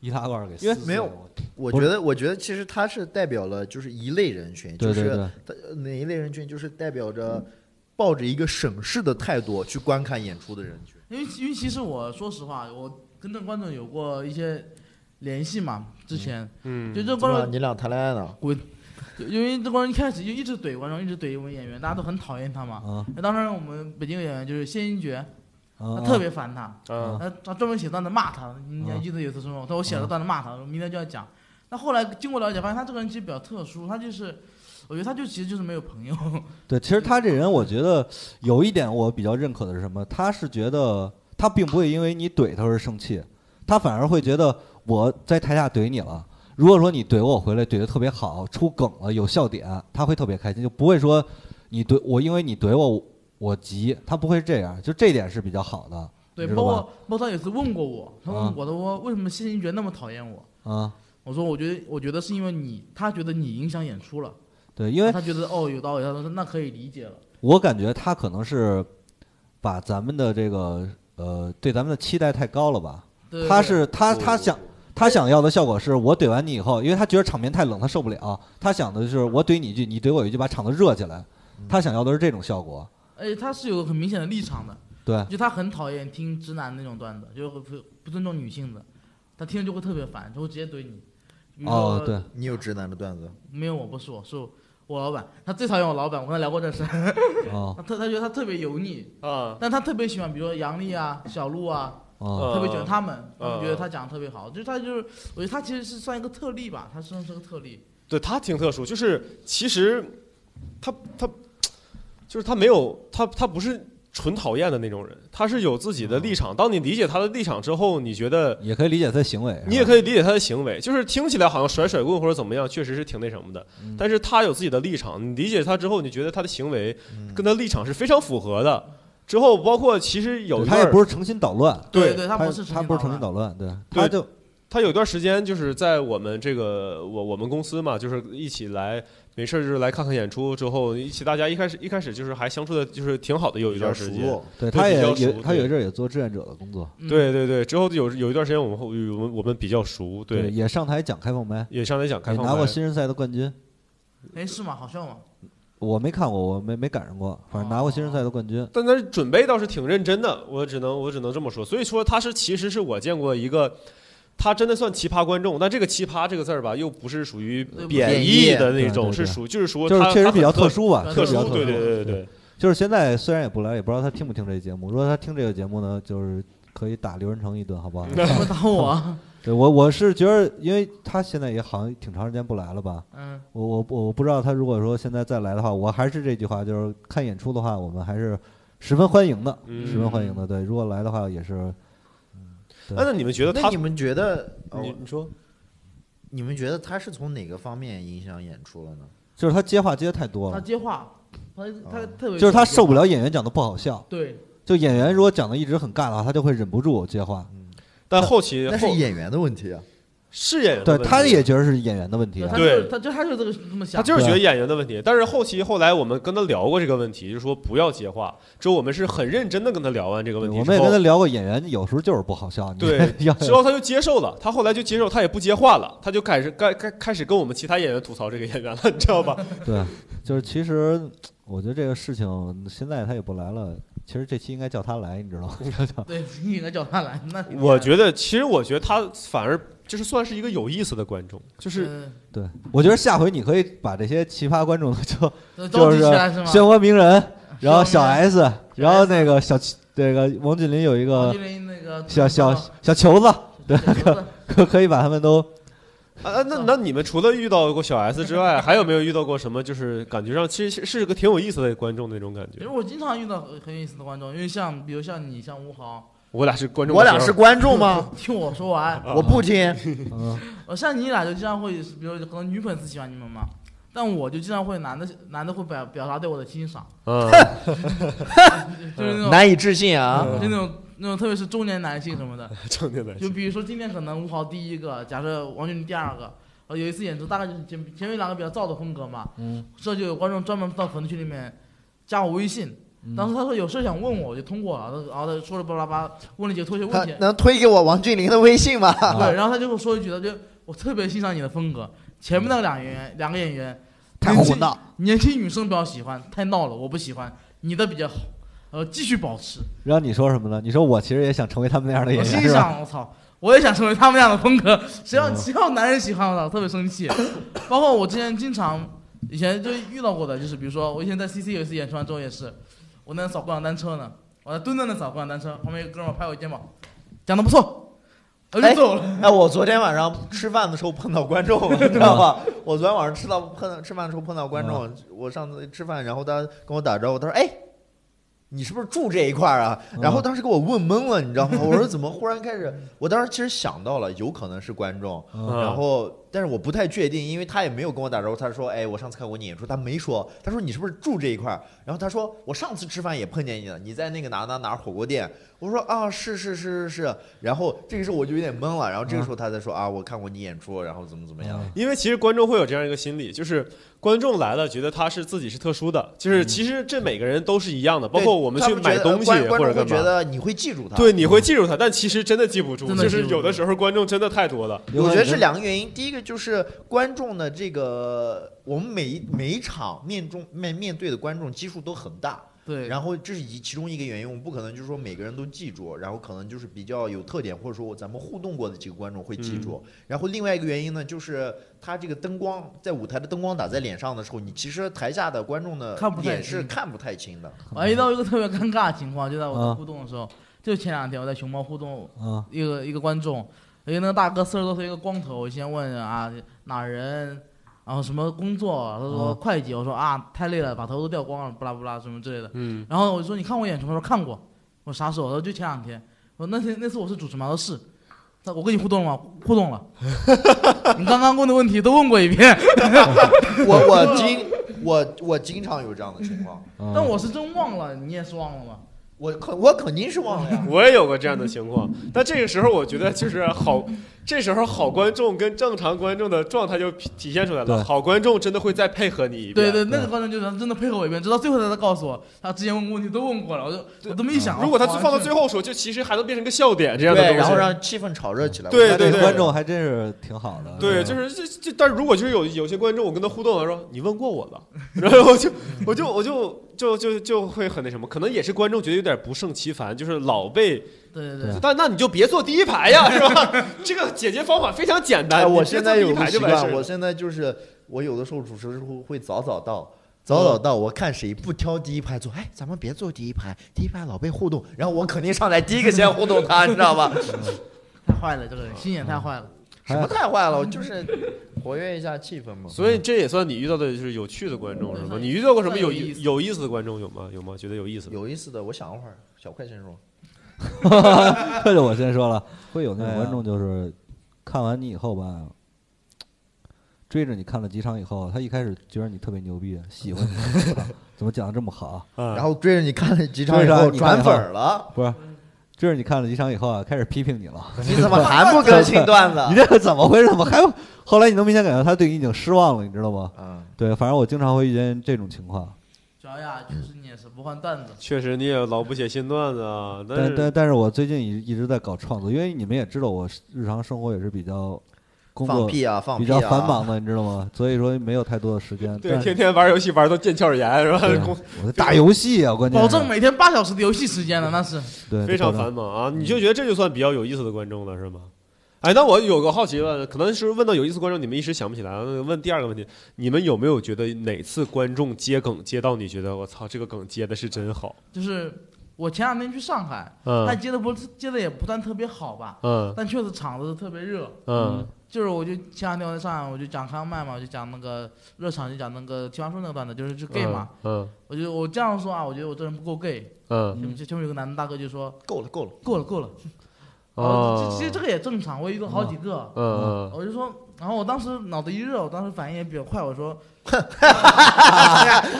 易拉罐给撕碎了。因为没有我觉得，我觉得其实他是代表了就是一类人群，就是哪一类人群，就是代表着抱着一个审视的态度去观看演出的人群。因为因为其实我说实话，我跟那观众有过一些联系嘛，之前、嗯，就这个观众，你俩谈恋爱呢？就因为这观众一开始就一直怼观众，一直怼我们演员，大家都很讨厌他嘛。啊那当时我们北京的演员就是谢英爵，啊他，特别烦他，啊他他专门写段子骂他。你还记得有次什么？他说我写了段子骂他，我明天就要讲。那后来经过了解，发现他这个人其实比较特殊，他就是，我觉得他就其实就是没有朋友。对，其实他这人，我觉得有一点我比较认可的是什么？他是觉得他并不会因为你怼他而生气，他反而会觉得我在台下怼你了。如果说你怼我回来怼的特别好，出梗了有笑点，他会特别开心，就不会说你怼我，因为你怼我我急，他不会这样，就这点是比较好的。对，包括包括他有次问过我，他啊问我的说为什么谢金爵那么讨厌我？啊，我说我觉得我觉得是因为你，他觉得你影响演出了，对，因为他觉得哦有道理，他说那可以理解了。我感觉他可能是把咱们的这个呃对咱们的期待太高了吧。对对他是他他想他想要的效果是我怼完你以后，因为他觉得场面太冷，他受不了。他想的就是我怼你一句，你怼我一句，把场子热起来。他想要的是这种效果。而且他是有很明显的立场的，对，就他很讨厌听直男那种段子，就是不不尊重女性的，他听了就会特别烦，就会直接怼你。哦，对，你有直男的段子？没有我不是我是我老板，他最讨厌我老板，我跟他聊过这事，哦。他特他觉得他特别油腻，啊，但他特别喜欢，比如说杨笠啊、小鹿啊，哦，特别喜欢他们，我嗯觉得他讲的特别好，就是他就是，我觉得他其实是算一个特例吧，他算是个特例。对他挺特殊，就是其实他他就是他没有他他不是纯讨厌的那种人，他是有自己的立场。当你理解他的立场之后，你觉得也可以理解他的行为。你也，可以理解他的行为，就是听起来好像甩甩棍或者怎么样，确实是挺那什么的。嗯但是他有自己的立场，你理解他之后，你觉得他的行为嗯跟他立场是非常符合的。之后包括其实有一段他也不是诚心捣乱，对对，他他不是他不是诚心。捣乱，对，对他就他有段时间就是在我们这个我我们公司嘛，就是一起来没事就是来看看演出，之后一起大家一开始一开始就是还相处的就是挺好的，有一段时间。对，他也比较熟也他有一阵也做志愿者的工作，嗯对对对，之后有有一段时间我们后我们我们比较熟，对，也上台讲开放麦，也上台讲开放麦拿过新人赛的冠军。哎，是吗？好笑吗？我没看过，我没没赶上过，反正拿过新人赛的冠军。但他准备倒是挺认真的，我只能我只能这么说。所以说他是其实是我见过一个，他真的算奇葩观众，但这个奇葩这个字儿吧，又不是属于贬义的那种，是属就是说就是他确实比较特殊，殊吧，特殊对对对对对。就是现在虽然也不来，也不知道他听不听这个节目。如果他听这个节目呢，就是可以打刘仁成一顿，好不好？打我啊？对我我是觉得，因为他现在也好像挺长时间不来了吧。嗯，我我我不知道他如果说现在再来的话，我还是这句话，就是看演出的话，我们还是十分欢迎的，嗯十分欢迎的。对，如果来的话也是，嗯那那你们觉得他那你？们觉得？哦你你说你们觉得他是从哪个方面影响演出了呢？就是他接话接的太多了他，接话，他他特别就是他受不了演员讲的不好笑。对，就演员如果讲的一直很尬的话，他就会忍不住接话。但后期那是后演员的问题啊。是演员的对，问题他也觉得是演员的问题啊他。对就是他就他就这个这么想，他就是觉得演员的问题，但是后期后来我们跟他聊过这个问题，就是说不要接话。之后我们是很认真的跟他聊完这个问题之后我们也跟他，聊过，演员有时候就是不好笑。你对要之后他就接受了，他后来就接受，他也不接话了，他就开始开开开始跟我们其他演员吐槽这个演员了，你知道吧？对，就是其实我觉得这个事情现在他也不来了，其实这期应该叫他来，你知道吗？对，你应该叫他来。那我觉得其实我觉得他反而就是算是一个有意思的观众，就是嗯对，我觉得下回你可以把这些奇葩观众就就是？漩涡鸣人，然后小 S，然后那个小这个王俊林有一个王俊林那个小小小球子，对可可以把他们都啊，那那你们除了遇到过小 S 之外，还有没有遇到过什么就是感觉上其实是个挺有意思的观众那种感觉？其实我经常遇到很很有意思的观众，因为像比如像你像吴豪，我俩是观众，我俩是观众吗？听我说完，我不听。嗯呃，像你俩就经常会，比如可能女粉丝喜欢你们嘛，但我就经常会男的男的会表表达对我的欣赏，嗯，就是那种难以置信啊！就那种那种特别是中年男性什么的，中年男性就比如说今天可能吴豪第一个，假设王俊林第二个。呃，有一次演出，大概就是前前面两个比较燥的风格嘛，嗯，这就有观众专门到粉丝群里面加我微信，嗯当时他说有事想问我，我就通过了，然后他说了巴拉巴，问了几个脱鞋问题，能推给我王俊林的微信吗？对，然后他就会说一句，他就我特别欣赏你的风格，前面那两演员两个演员太混了，年轻女生比较喜欢，太闹了，我不喜欢，你的比较好，呃，继续保持。然后你说什么呢？你说我其实也想成为他们那样的演员，我？心想，我操，我也想成为他们那样的风格，谁要嗯谁要男人喜欢我操，特别生气。包括我之前经常以前就遇到过的，就是比如说我以前在 CC 有一次演出完之后也是，我那扫共享单车呢，我在蹲在那扫共享单车，旁边有个哥们拍我肩膀，讲的不错，我就走了。哎，我昨天晚上吃饭的时候碰到观众了，你知道吧？我昨天晚上吃到碰到吃饭的时候碰到观众，我上次吃饭，然后他跟我打招呼，他说：“哎，你是不是住这一块儿啊？嗯然后当时给我问懵了，你知道吗？我说 怎么忽然开始？我当时其实想到了，有可能是观众，嗯然后但是我不太确定，因为他也没有跟我打招呼。他说：“哎，我上次看过你演出。”他没说，他说你是不是住这一块儿？然后他说我上次吃饭也碰见你了，你在那个哪哪哪火锅店。我说啊，是是是是是。然后这个时候我就有点懵了。然后这个时候他才说啊，我看过你演出，然后怎么怎么样。嗯因为其实观众会有这样一个心理，就是观众来了，觉得他是自己是特殊的，就是其实这每个人都是一样的，包括我们去买东西或者干嘛。觉得你会记住他。对，你会记住他，但其实真的记不住，就是有的时候观众真的太多了。我觉得是两个原因，第一个就是观众的这个，我们每一每一场面中面面对的观众基数都很大，对，然后这是一其中一个原因，我们不可能就是说每个人都记住，然后可能就是比较有特点，或者说咱们互动过的几个观众会记住。嗯。然后另外一个原因呢，就是他这个灯光在舞台的灯光打在脸上的时候，你其实台下的观众的脸是看不太清的。我还遇到一个特别尴尬的情况，就在我啊。在互动的时候，就前两天我在熊猫互动，啊。一个一个观众，一个那个大哥四十多岁一个光头，我先问啊哪人，然后什么工作，他说嗯会计，我说啊太累了，把头都掉光了，不拉不拉什么之类的。嗯，然后我说你看我演出吗？他说看过。我啥时候？他说就前两天。我说那天那次我是主持吗？他说是。他我跟你互动了吗？互动了。你刚刚问的问题都问过一遍，我我经我我经常有这样的情况，啊但我是真忘了，你也是忘了吗？我肯我肯定是忘了呀。我也有过这样的情况，但这个时候我觉得就是好，这时候好观众跟正常观众的状态就体体现出来了。好观众真的会再配合你一遍，对对，那个观众就是真的配合我一遍，直到最后他才告诉我，他之前问过问题都问过了，我就我都没想。如果他放到最后，后说，就其实还能变成个笑点这样的东，西。然后让气氛炒热起来。对对对观众还真是挺好的。对，就是这这，但是如果就是有有些观众，我跟他互动，他说你问过我了，然后我就我就我就就就就就会很那什么，可能也是观众觉得有点不胜其烦，就是老被，对对对，但那你就别坐第一排呀，是吧？这个解决方法非常简单，哎，我现在有个习惯。我现在就是我有的时候主持时候会早早到。早早到，我看谁不挑第一排坐，哎，咱们别坐第一排，第一排老被互动，然后我肯定上来第一个先互动他，你知道吧？太坏了，这个人心眼太坏了。什么太坏了，我就是 活跃一下气氛嘛。所以这也算你遇到的就是有趣的观众是吗？你遇到过什么有有意思有意思的观众有吗？有吗？觉得有意思的？有意思的，我想一会儿，小快先说。这就我先说了，会有那种观众就是看完你以后吧，追着你看了几场以后，他一开始觉得你特别牛逼，喜欢你，怎么讲的这么好？啊然后追着你看了几场以后转粉了，不是，追着你看了几场以后啊，开始批评你了。你怎么还不更新段子 你？这个怎么回事？怎么还不？后来你能明显感觉他对你已经失望了，你知道吗？嗯，对，反正我经常会遇见这种情况。主要呀就是你也是不换段子，确实你也老不写新段子啊，但但但但是我最近一一直在搞创作，因为你们也知道我日常生活也是比较工作放屁啊，放屁啊！较繁忙的，你知道吗？所以说没有太多的时间。对天天玩游戏玩到腱鞘炎是吧？我在打游戏啊，关键保证每天八小时的游戏时间了，那是。对非常繁忙啊！你就觉得这就算比较有意思的观众了是吗？哎，那我有个好奇问，可能是问到有意思观众，你们一时想不起来。问第二个问题，你们有没有觉得哪次观众接梗接到你觉得我操这个梗接的是真好？就是我前两天去上海，他嗯接的不是接的也不算特别好吧，嗯但确实场子特别热。嗯就是我就前两天我在上海，我就讲康麦嘛，我就讲那个热场，就讲那个提完说那个段子，就是就 gay 嘛。嗯我就我这样说啊，我觉得我这人不够 gay。嗯前面前面有个男的大哥就说够了，够了。够了够了。哦其实这个也正常，我也遇到好几个。嗯嗯我就说，然后我当时脑子一热，我当时反应也比较快，我说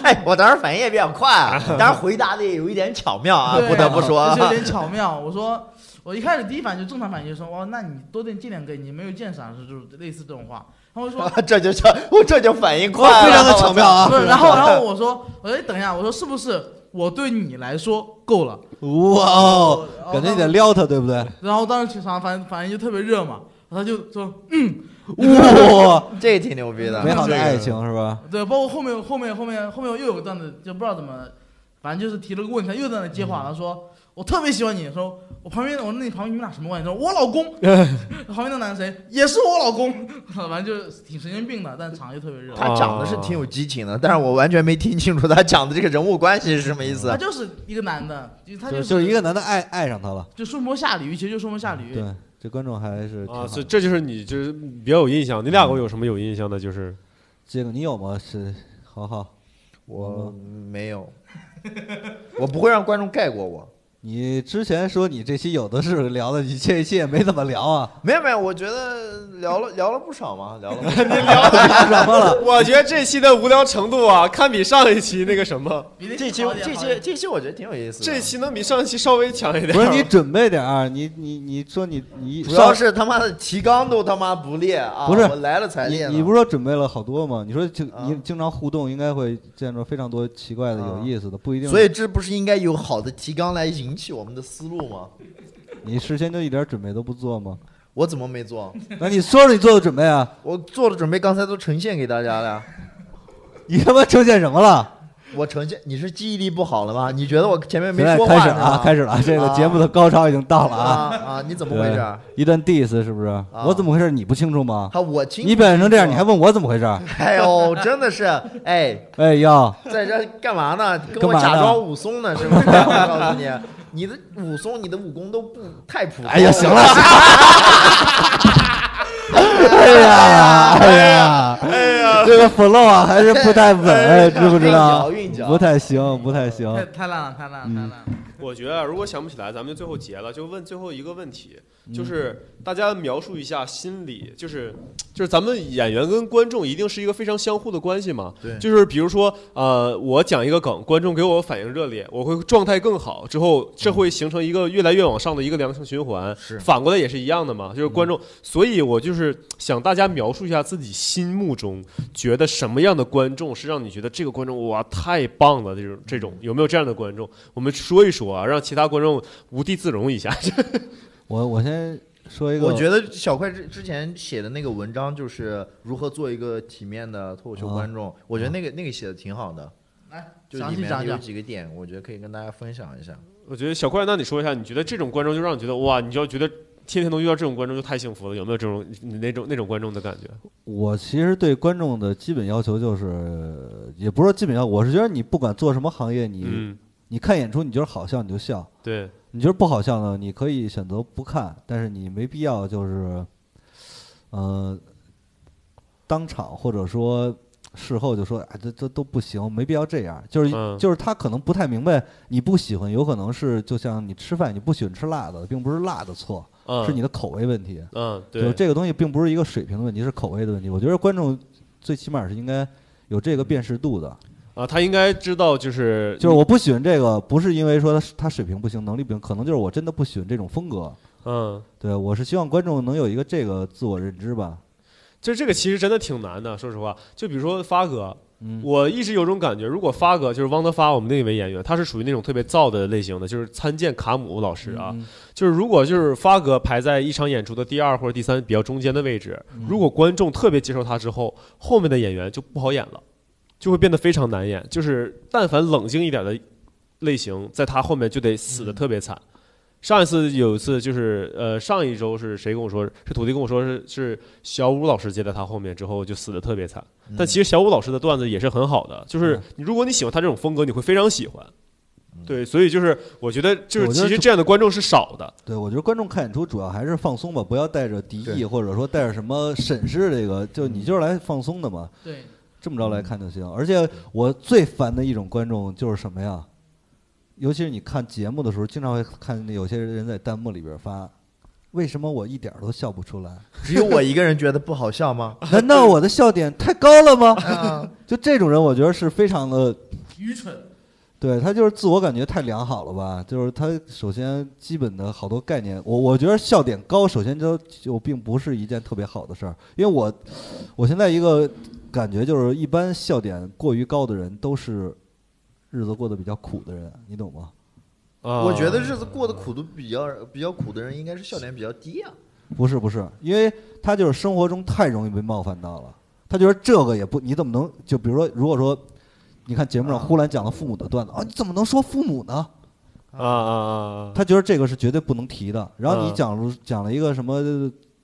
哎，我当时反应也比较快啊，当时回答的也有一点巧妙啊，对不得不说有点巧妙。我说，我一开始第一反应就正常反应就说，哇，那你多点见点 gay，你没有鉴赏是就是类似这种话。然后我就说，这就叫，我这就反应快了，非常的巧妙啊不是，然后然后我说，我说哎等一下，我说是不是我对你来说够了？哇哦，感觉你得撩他，对不对？然后当时全场反反应就特别热嘛，他就说嗯，哇，这挺牛逼的。美好的爱情是吧？对，包括后面后面后面后面又有个段子，就不知道怎么，反正就是提了个问题，他又在那接话，他说我特别喜欢你，说我旁边我说那你旁边你们俩什么关系？他说我老公，旁边那男的谁也是我老公，反正就是挺神经病的，但场又特别热。他讲的是挺有激情的，但是我完全没听清楚他讲的这个人物关系是什么意思他。就是一个男的，就他就是就是一个男的爱爱上他了。就顺坡下驴，其实就顺坡下驴。对，这观众还是挺啊，好所以这就是你就是比较有印象。你俩给我有什么有印象的？就是这个你有吗？是，好好，我没有，我不会让观众盖过我。你之前说你这期有的是聊的，你这一期也没怎么聊啊？没有没有，我觉得聊了聊了不少嘛，聊了不少。什么了？我觉得这期的无聊程度啊，堪比上一期那个什么，这期这期这期我觉得挺有意思的。这期能比上一期稍微强一点。不是你准备点儿，你你你说你你主要是他妈的提纲都他妈不列啊！不是我来了才列呢。你不是说准备了好多吗？你说经啊你经常互动，应该会见着非常多奇怪的、啊有意思的，不一定。所以这不是应该有好的提纲来引起我们的思路吗？你事先就一点准备都不做吗？我怎么没做？那你说说你做的准备啊？我做的准备刚才都呈现给大家了呀。你他妈呈现什么了？我呈现，你是记忆力不好了吗？你觉得我前面没说话开始了啊，开始了，这个节目的高潮已经到了啊啊！啊！你怎么回事？啊，一段 diss 是不是？我怎么回事？你不清楚吗？我清楚你表现成这样，你还问我怎么回事？哎呦，真的是，哎，哎呀，在这干嘛呢？跟干嘛呢我假装武松呢，是不是？我告诉你，你的武松，你的武功都不太普通。哎呀，行了，哎呀，哎呀，哎呀，这个 flow 啊还是不太稳，知不知道不太行，不太行。太太烂了，太烂了，太烂了。我觉得如果想不起来，咱们就最后结了，就问最后一个问题，就是大家描述一下心理，就是就是咱们演员跟观众一定是一个非常相互的关系嘛。对就是比如说，呃，我讲一个梗，观众给我反应热烈，我会状态更好，之后这会形成一个越来越往上的一个良性循环。是反过来也是一样的嘛，就是观众，所以我就是想大家描述一下自己心目中觉得什么样的观众是让你觉得这个观众哇太棒了这种这种有没有这样的观众？我们说一说啊，让其他观众无地自容一下。我我先说一个，我觉得小快之之前写的那个文章，就是如何做一个体面的脱口秀观众。我觉得那个那个写的挺好的，来，就里面有详细讲讲。几个点，我觉得可以跟大家分享一下。我觉得小快，那你说一下，你觉得这种观众就让你觉得哇，你就要觉得天天能遇到这种观众就太幸福了，有没有这种那种那种观众的感觉？我其实对观众的基本要求就是，也不是说基本要，我是觉得你不管做什么行业，你、嗯，你看演出，你觉得好笑你就笑，对，你觉得不好笑呢，你可以选择不看，但是你没必要就是，呃，当场或者说事后就说，哎，这这都不行，没必要这样。就是、嗯就是他可能不太明白，你不喜欢，有可能是就像你吃饭，你不喜欢吃辣的，并不是辣的错，嗯，是你的口味问题。嗯，就对，这个东西并不是一个水平的问题，是口味的问题。我觉得观众最起码是应该有这个辨识度的。啊，他应该知道就是就是我不喜欢这个，不是因为说他他水平不行，能力不行，可能就是我真的不喜欢这种风格。嗯，对我是希望观众能有一个这个自我认知吧。就这个其实真的挺难的，说实话。就比如说发哥，嗯，我一直有种感觉，如果发哥就是汪德发，我们那位演员，他是属于那种特别燥的类型的，就是参见卡姆老师啊。嗯，就是如果就是发哥排在一场演出的第二或者第三比较中间的位置，嗯如果观众特别接受他之后，后面的演员就不好演了，就会变得非常难演。就是但凡冷静一点的类型，在他后面就得死的特别惨。上一次有一次就是呃上一周是谁跟我说是土地跟我说是是小武老师接在他后面之后就死的特别惨。嗯但其实小武老师的段子也是很好的，就是如果你喜欢他这种风格，你会非常喜欢。对，所以就是我觉得就是其实这样的观众是少的。对，我觉得观众看演出主要还是放松吧，不要带着敌意或者说带着什么审视这个，就你就是来放松的嘛，对，这么着来看就行。而且我最烦的一种观众就是什么呀？尤其是你看节目的时候，经常会看见有些人在弹幕里边发。为什么我一点儿都笑不出来？只有我一个人觉得不好笑吗？难道我的笑点太高了吗？啊，就这种人，我觉得是非常的，愚蠢。对他就是自我感觉太良好了吧？就是他首先基本的好多概念，我我觉得笑点高，首先就就并不是一件特别好的事儿，因为我我现在一个感觉就是，一般笑点过于高的人都是日子过得比较苦的人，你懂吗？啊我觉得日子过得苦都比较比较苦的人，应该是笑点比较低啊。不是不是，因为他就是生活中太容易被冒犯到了，他觉得这个也不，你怎么能就比如说，如果说你看节目上啊忽然讲了父母的段子啊，你怎么能说父母呢？啊啊啊！他觉得这个是绝对不能提的。然后你嗯讲了讲了一个什么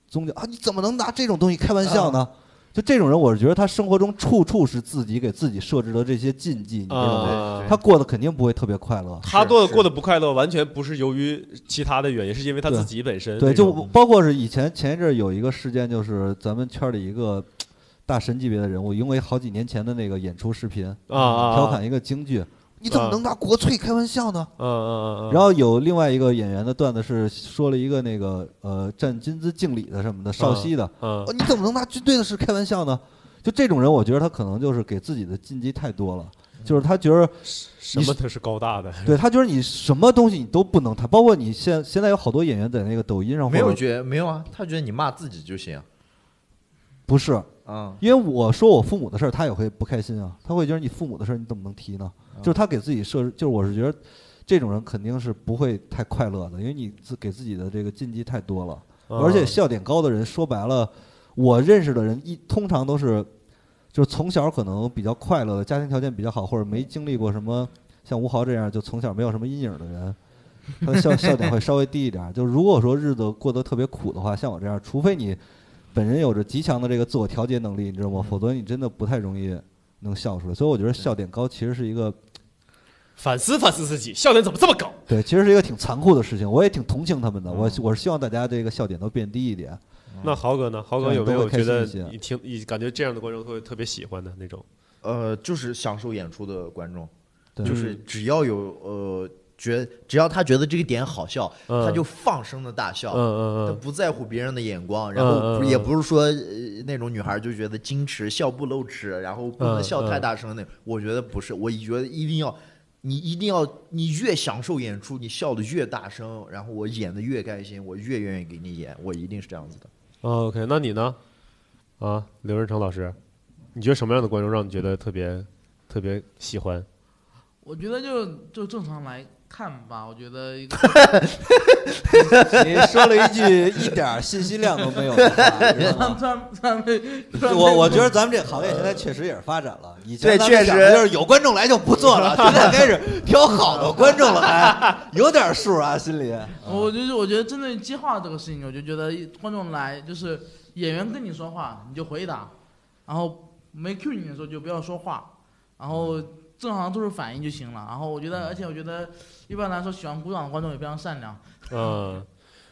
宗教啊，你怎么能拿这种东西开玩笑呢？就这种人，我是觉得他生活中处处是自己给自己设置的这些禁忌，你知道吗？他过得肯定不会特别快乐。他过得过得不快乐，完全不是由于其他的原因，是因为他自己本身对，就包括是以前前一阵儿有一个事件，就是咱们圈里一个大神级别的人物，因为好几年前的那个演出视频，啊啊，调侃一个京剧，你怎么啊。能拿国粹开玩笑呢？嗯嗯嗯嗯，然后有另外一个演员的段子是说了一个那个呃站军姿敬礼的什么的少熙的，你怎么能拿军队的事开玩笑呢？就这种人，我觉得他可能就是给自己的禁忌太多了，就是他觉得，什么他是高大的，对他觉得你什么东西你都不能谈，包括你现现在有好多演员在那个抖音上没有觉没有啊，他觉得你骂自己就行不是，啊。因为我说我父母的事儿，他也会不开心啊，他会觉得你父母的事儿你怎么能提呢？就是他给自己设置，就是我是觉得这种人肯定是不会太快乐的，因为你自给自己的这个禁忌太多了。嗯而且笑点高的人，说白了，我认识的人一通常都是，就是从小可能比较快乐的，家庭条件比较好，或者没经历过什么像吴豪这样就从小没有什么阴影的人，他的笑笑点会稍微低一点儿。就如果说日子过得特别苦的话，像我这样，除非你本人有着极强的这个自我调节能力，你知道吗？否则你真的不太容易能笑出来。所以我觉得笑点高其实是一个反思反思自己，笑点怎么这么高？对，其实是一个挺残酷的事情。我也挺同情他们的。我嗯我是希望大家这个笑点都变低一点。那豪哥呢？豪哥有没有觉得你听你感觉这样的观众会特别喜欢的那种？呃，就是享受演出的观众，对就是只要有呃觉，只要他觉得这个点好笑，嗯他就放声的大笑。嗯嗯嗯他不在乎别人的眼光，然嗯后也不是说、呃、那种女孩就觉得矜持，笑不露齿，然后不能嗯笑太大声那种。我觉得不是，我觉得一定要，你一定要，你越享受演出，你笑的越大声，然后我演的越开心，我越愿意给你演，我一定是这样子的。哦 OK，那你呢？啊，刘仁成老师，你觉得什么样的观众让你觉得特别特别喜欢？我觉得就就正常来看吧，我觉得一个 你说了一句 一点信息量都没有的话，我我觉得咱们这行业现在确实也是发展了。以前对咱们确实想就是有观众来就不做了，现在开始挑好的观众了，哎，有点数啊，心里。我就是我觉得针对接话这个事情，我就觉得观众来就是演员跟你说话你就回答，然后没 Q 你的时候就不要说话，然后正常做出反应就行了。然后我觉得，而且我觉得一般来说喜欢鼓掌的观众也非常善良。嗯，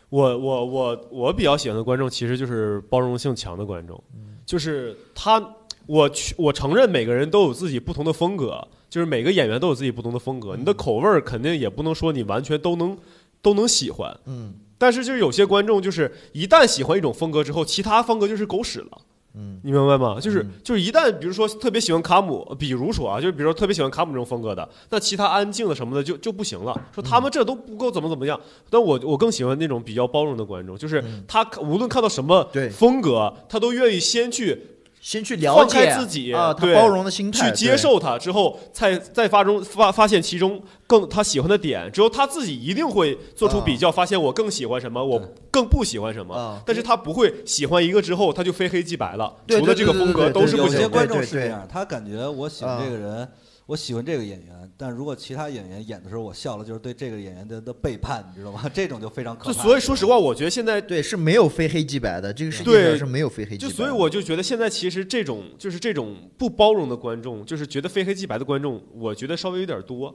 我我我我比较喜欢的观众其实就是包容性强的观众，就是他，我去我承认每个人都有自己不同的风格，就是每个演员都有自己不同的风格，你的口味儿肯定也不能说你完全都能都能喜欢，嗯。但是就是有些观众就是一旦喜欢一种风格之后，其他风格就是狗屎了。嗯你明白吗？就是嗯就是一旦比如说特别喜欢卡姆，比如说啊，就是比如说特别喜欢卡姆这种风格的，那其他安静的什么的就就不行了。说他们这都不够怎么怎么样，但我我更喜欢那种比较包容的观众，就是嗯他无论看到什么风格，他都愿意先去先去了放解开自己啊，他对包容的心态去接受他之后，再再发中发发现其中更他喜欢的点，之后他自己一定会做出比较，发现我更喜欢什么，我更不喜欢什么啊。但是他不会喜欢一个之后他就非黑即白了，对除了这个风格对对对都是不行的。有些观众是这样，他感觉我喜欢这个人，我喜欢这个演员，但如果其他演员演的时候我笑了，就是对这个演员的的背叛，你知道吗？这种就非常可就怕。所以说实话，我觉得现在对是没有非黑即白的，这个世界对上是没有非黑即白的。就所以我就觉得现在其实这种就是这种不包容的观众，就是觉得非黑即白的观众，我觉得稍微有点多，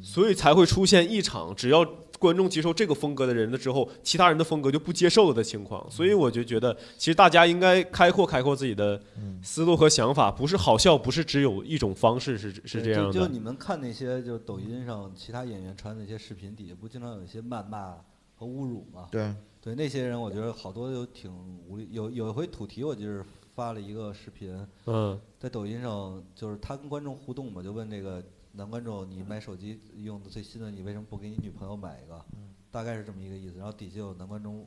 所以才会出现一场只要观众接受这个风格的人了之后，其他人的风格就不接受了的情况。所以我就觉得，其实大家应该开阔开阔自己的思路和想法，不是好笑，不是只有一种方式，是是这样的。就就你们看那些就抖音上其他演员传的那些视频底下，不经常有一些谩骂和侮辱吗？对对那些人，我觉得好多都挺无力。有有一回土提，我就是发了一个视频，嗯在抖音上，就是他跟观众互动嘛，就问这个男观众，你买手机用的最新的，你为什么不给你女朋友买一个？大概是这么一个意思。然后底下有男观众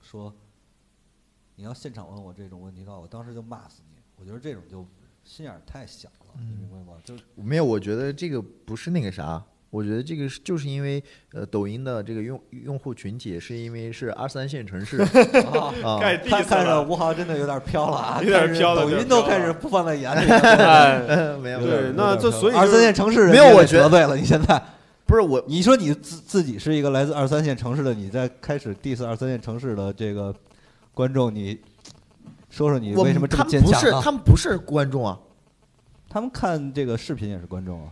说，你要现场问我这种问题的话，我当时就骂死你。我觉得这种就心眼太小了，你明白吗？就是没有，我觉得这个不是那个啥，我觉得这个是就是因为呃抖音的这个用用户群体是因为是二三线城市 啊，盖地看看着。吴豪真的有点飘了啊，有点飘了抖音都开始不放在眼里 没有对，那这所以二三线城市人没有我觉得得罪了，你现在。不是我你说你自自己是一个来自二三线城市的，你在开始 diss 二三线城市的这个观众，你说说你为什么这么他们不是坚强啊？他们不是观众啊，他们看这个视频也是观众啊。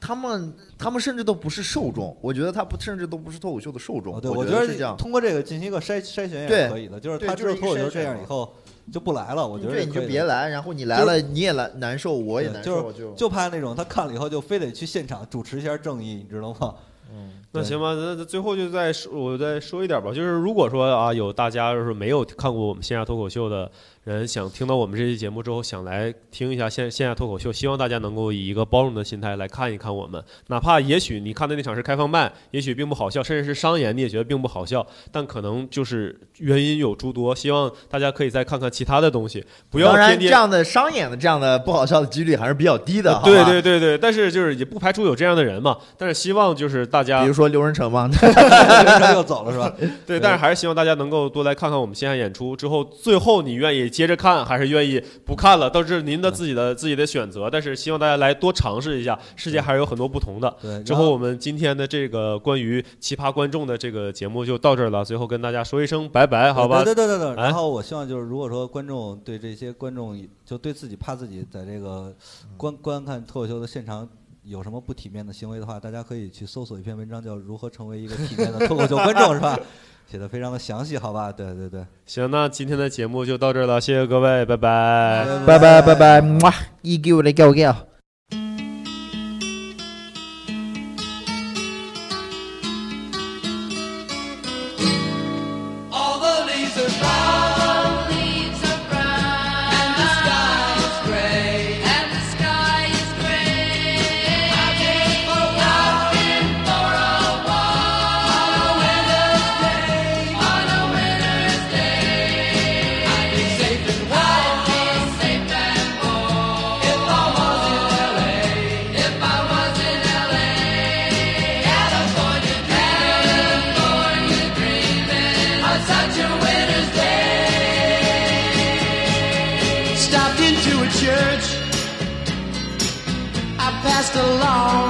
他们他们甚至都不是受众，我觉得他不甚至都不是脱口秀的受众。哦，对，我觉得是这样。通过这个进行一个筛筛选也是可以的，就是他知道就是脱口秀这样以后，就不来了。我觉得对，你就别来，然后你来了你也来难受，我也难就是受，就就怕那种他看了以后就非得去现场主持一下正义，你知道吗？嗯那行吧，那那最后就再说，我再说一点吧，就是如果说啊，有大家就是没有看过我们线下脱口秀的人，想听到我们这期节目之后，想来听一下线线下脱口秀，希望大家能够以一个包容的心态来看一看我们，哪怕也许你看的那场是开放麦，也许并不好笑，甚至是商演，你也觉得并不好笑，但可能就是原因有诸多，希望大家可以再看看其他的东西，不要当然天天。这样的商演的这样的不好笑的几率还是比较低的，对对对对，但是就是也不排除有这样的人嘛，但是希望就是大家比如说刘仁成嘛，又走了是吧？对，但是还是希望大家能够多来看看我们线下演出。之后，最后你愿意接着看，还是愿意不看了，都是您的自己的自己的选择。但是希望大家来多尝试一下，世界还是有很多不同的。对，之后我们今天的这个关于奇葩观众的这个节目就到这儿了。最后跟大家说一声拜拜，好吧？对对对对然后我希望就是，如果说观众对这些观众就对自己怕自己在这个观观看脱口秀的现场有什么不体面的行为的话，大家可以去搜索一篇文章，叫《如何成为一个体面的脱口秀观众》，是吧？写的非常的详细，好吧？对对对，行，那今天的节目就到这儿了，谢谢各位，拜拜。拜拜拜拜，哇，一给我来给 alone.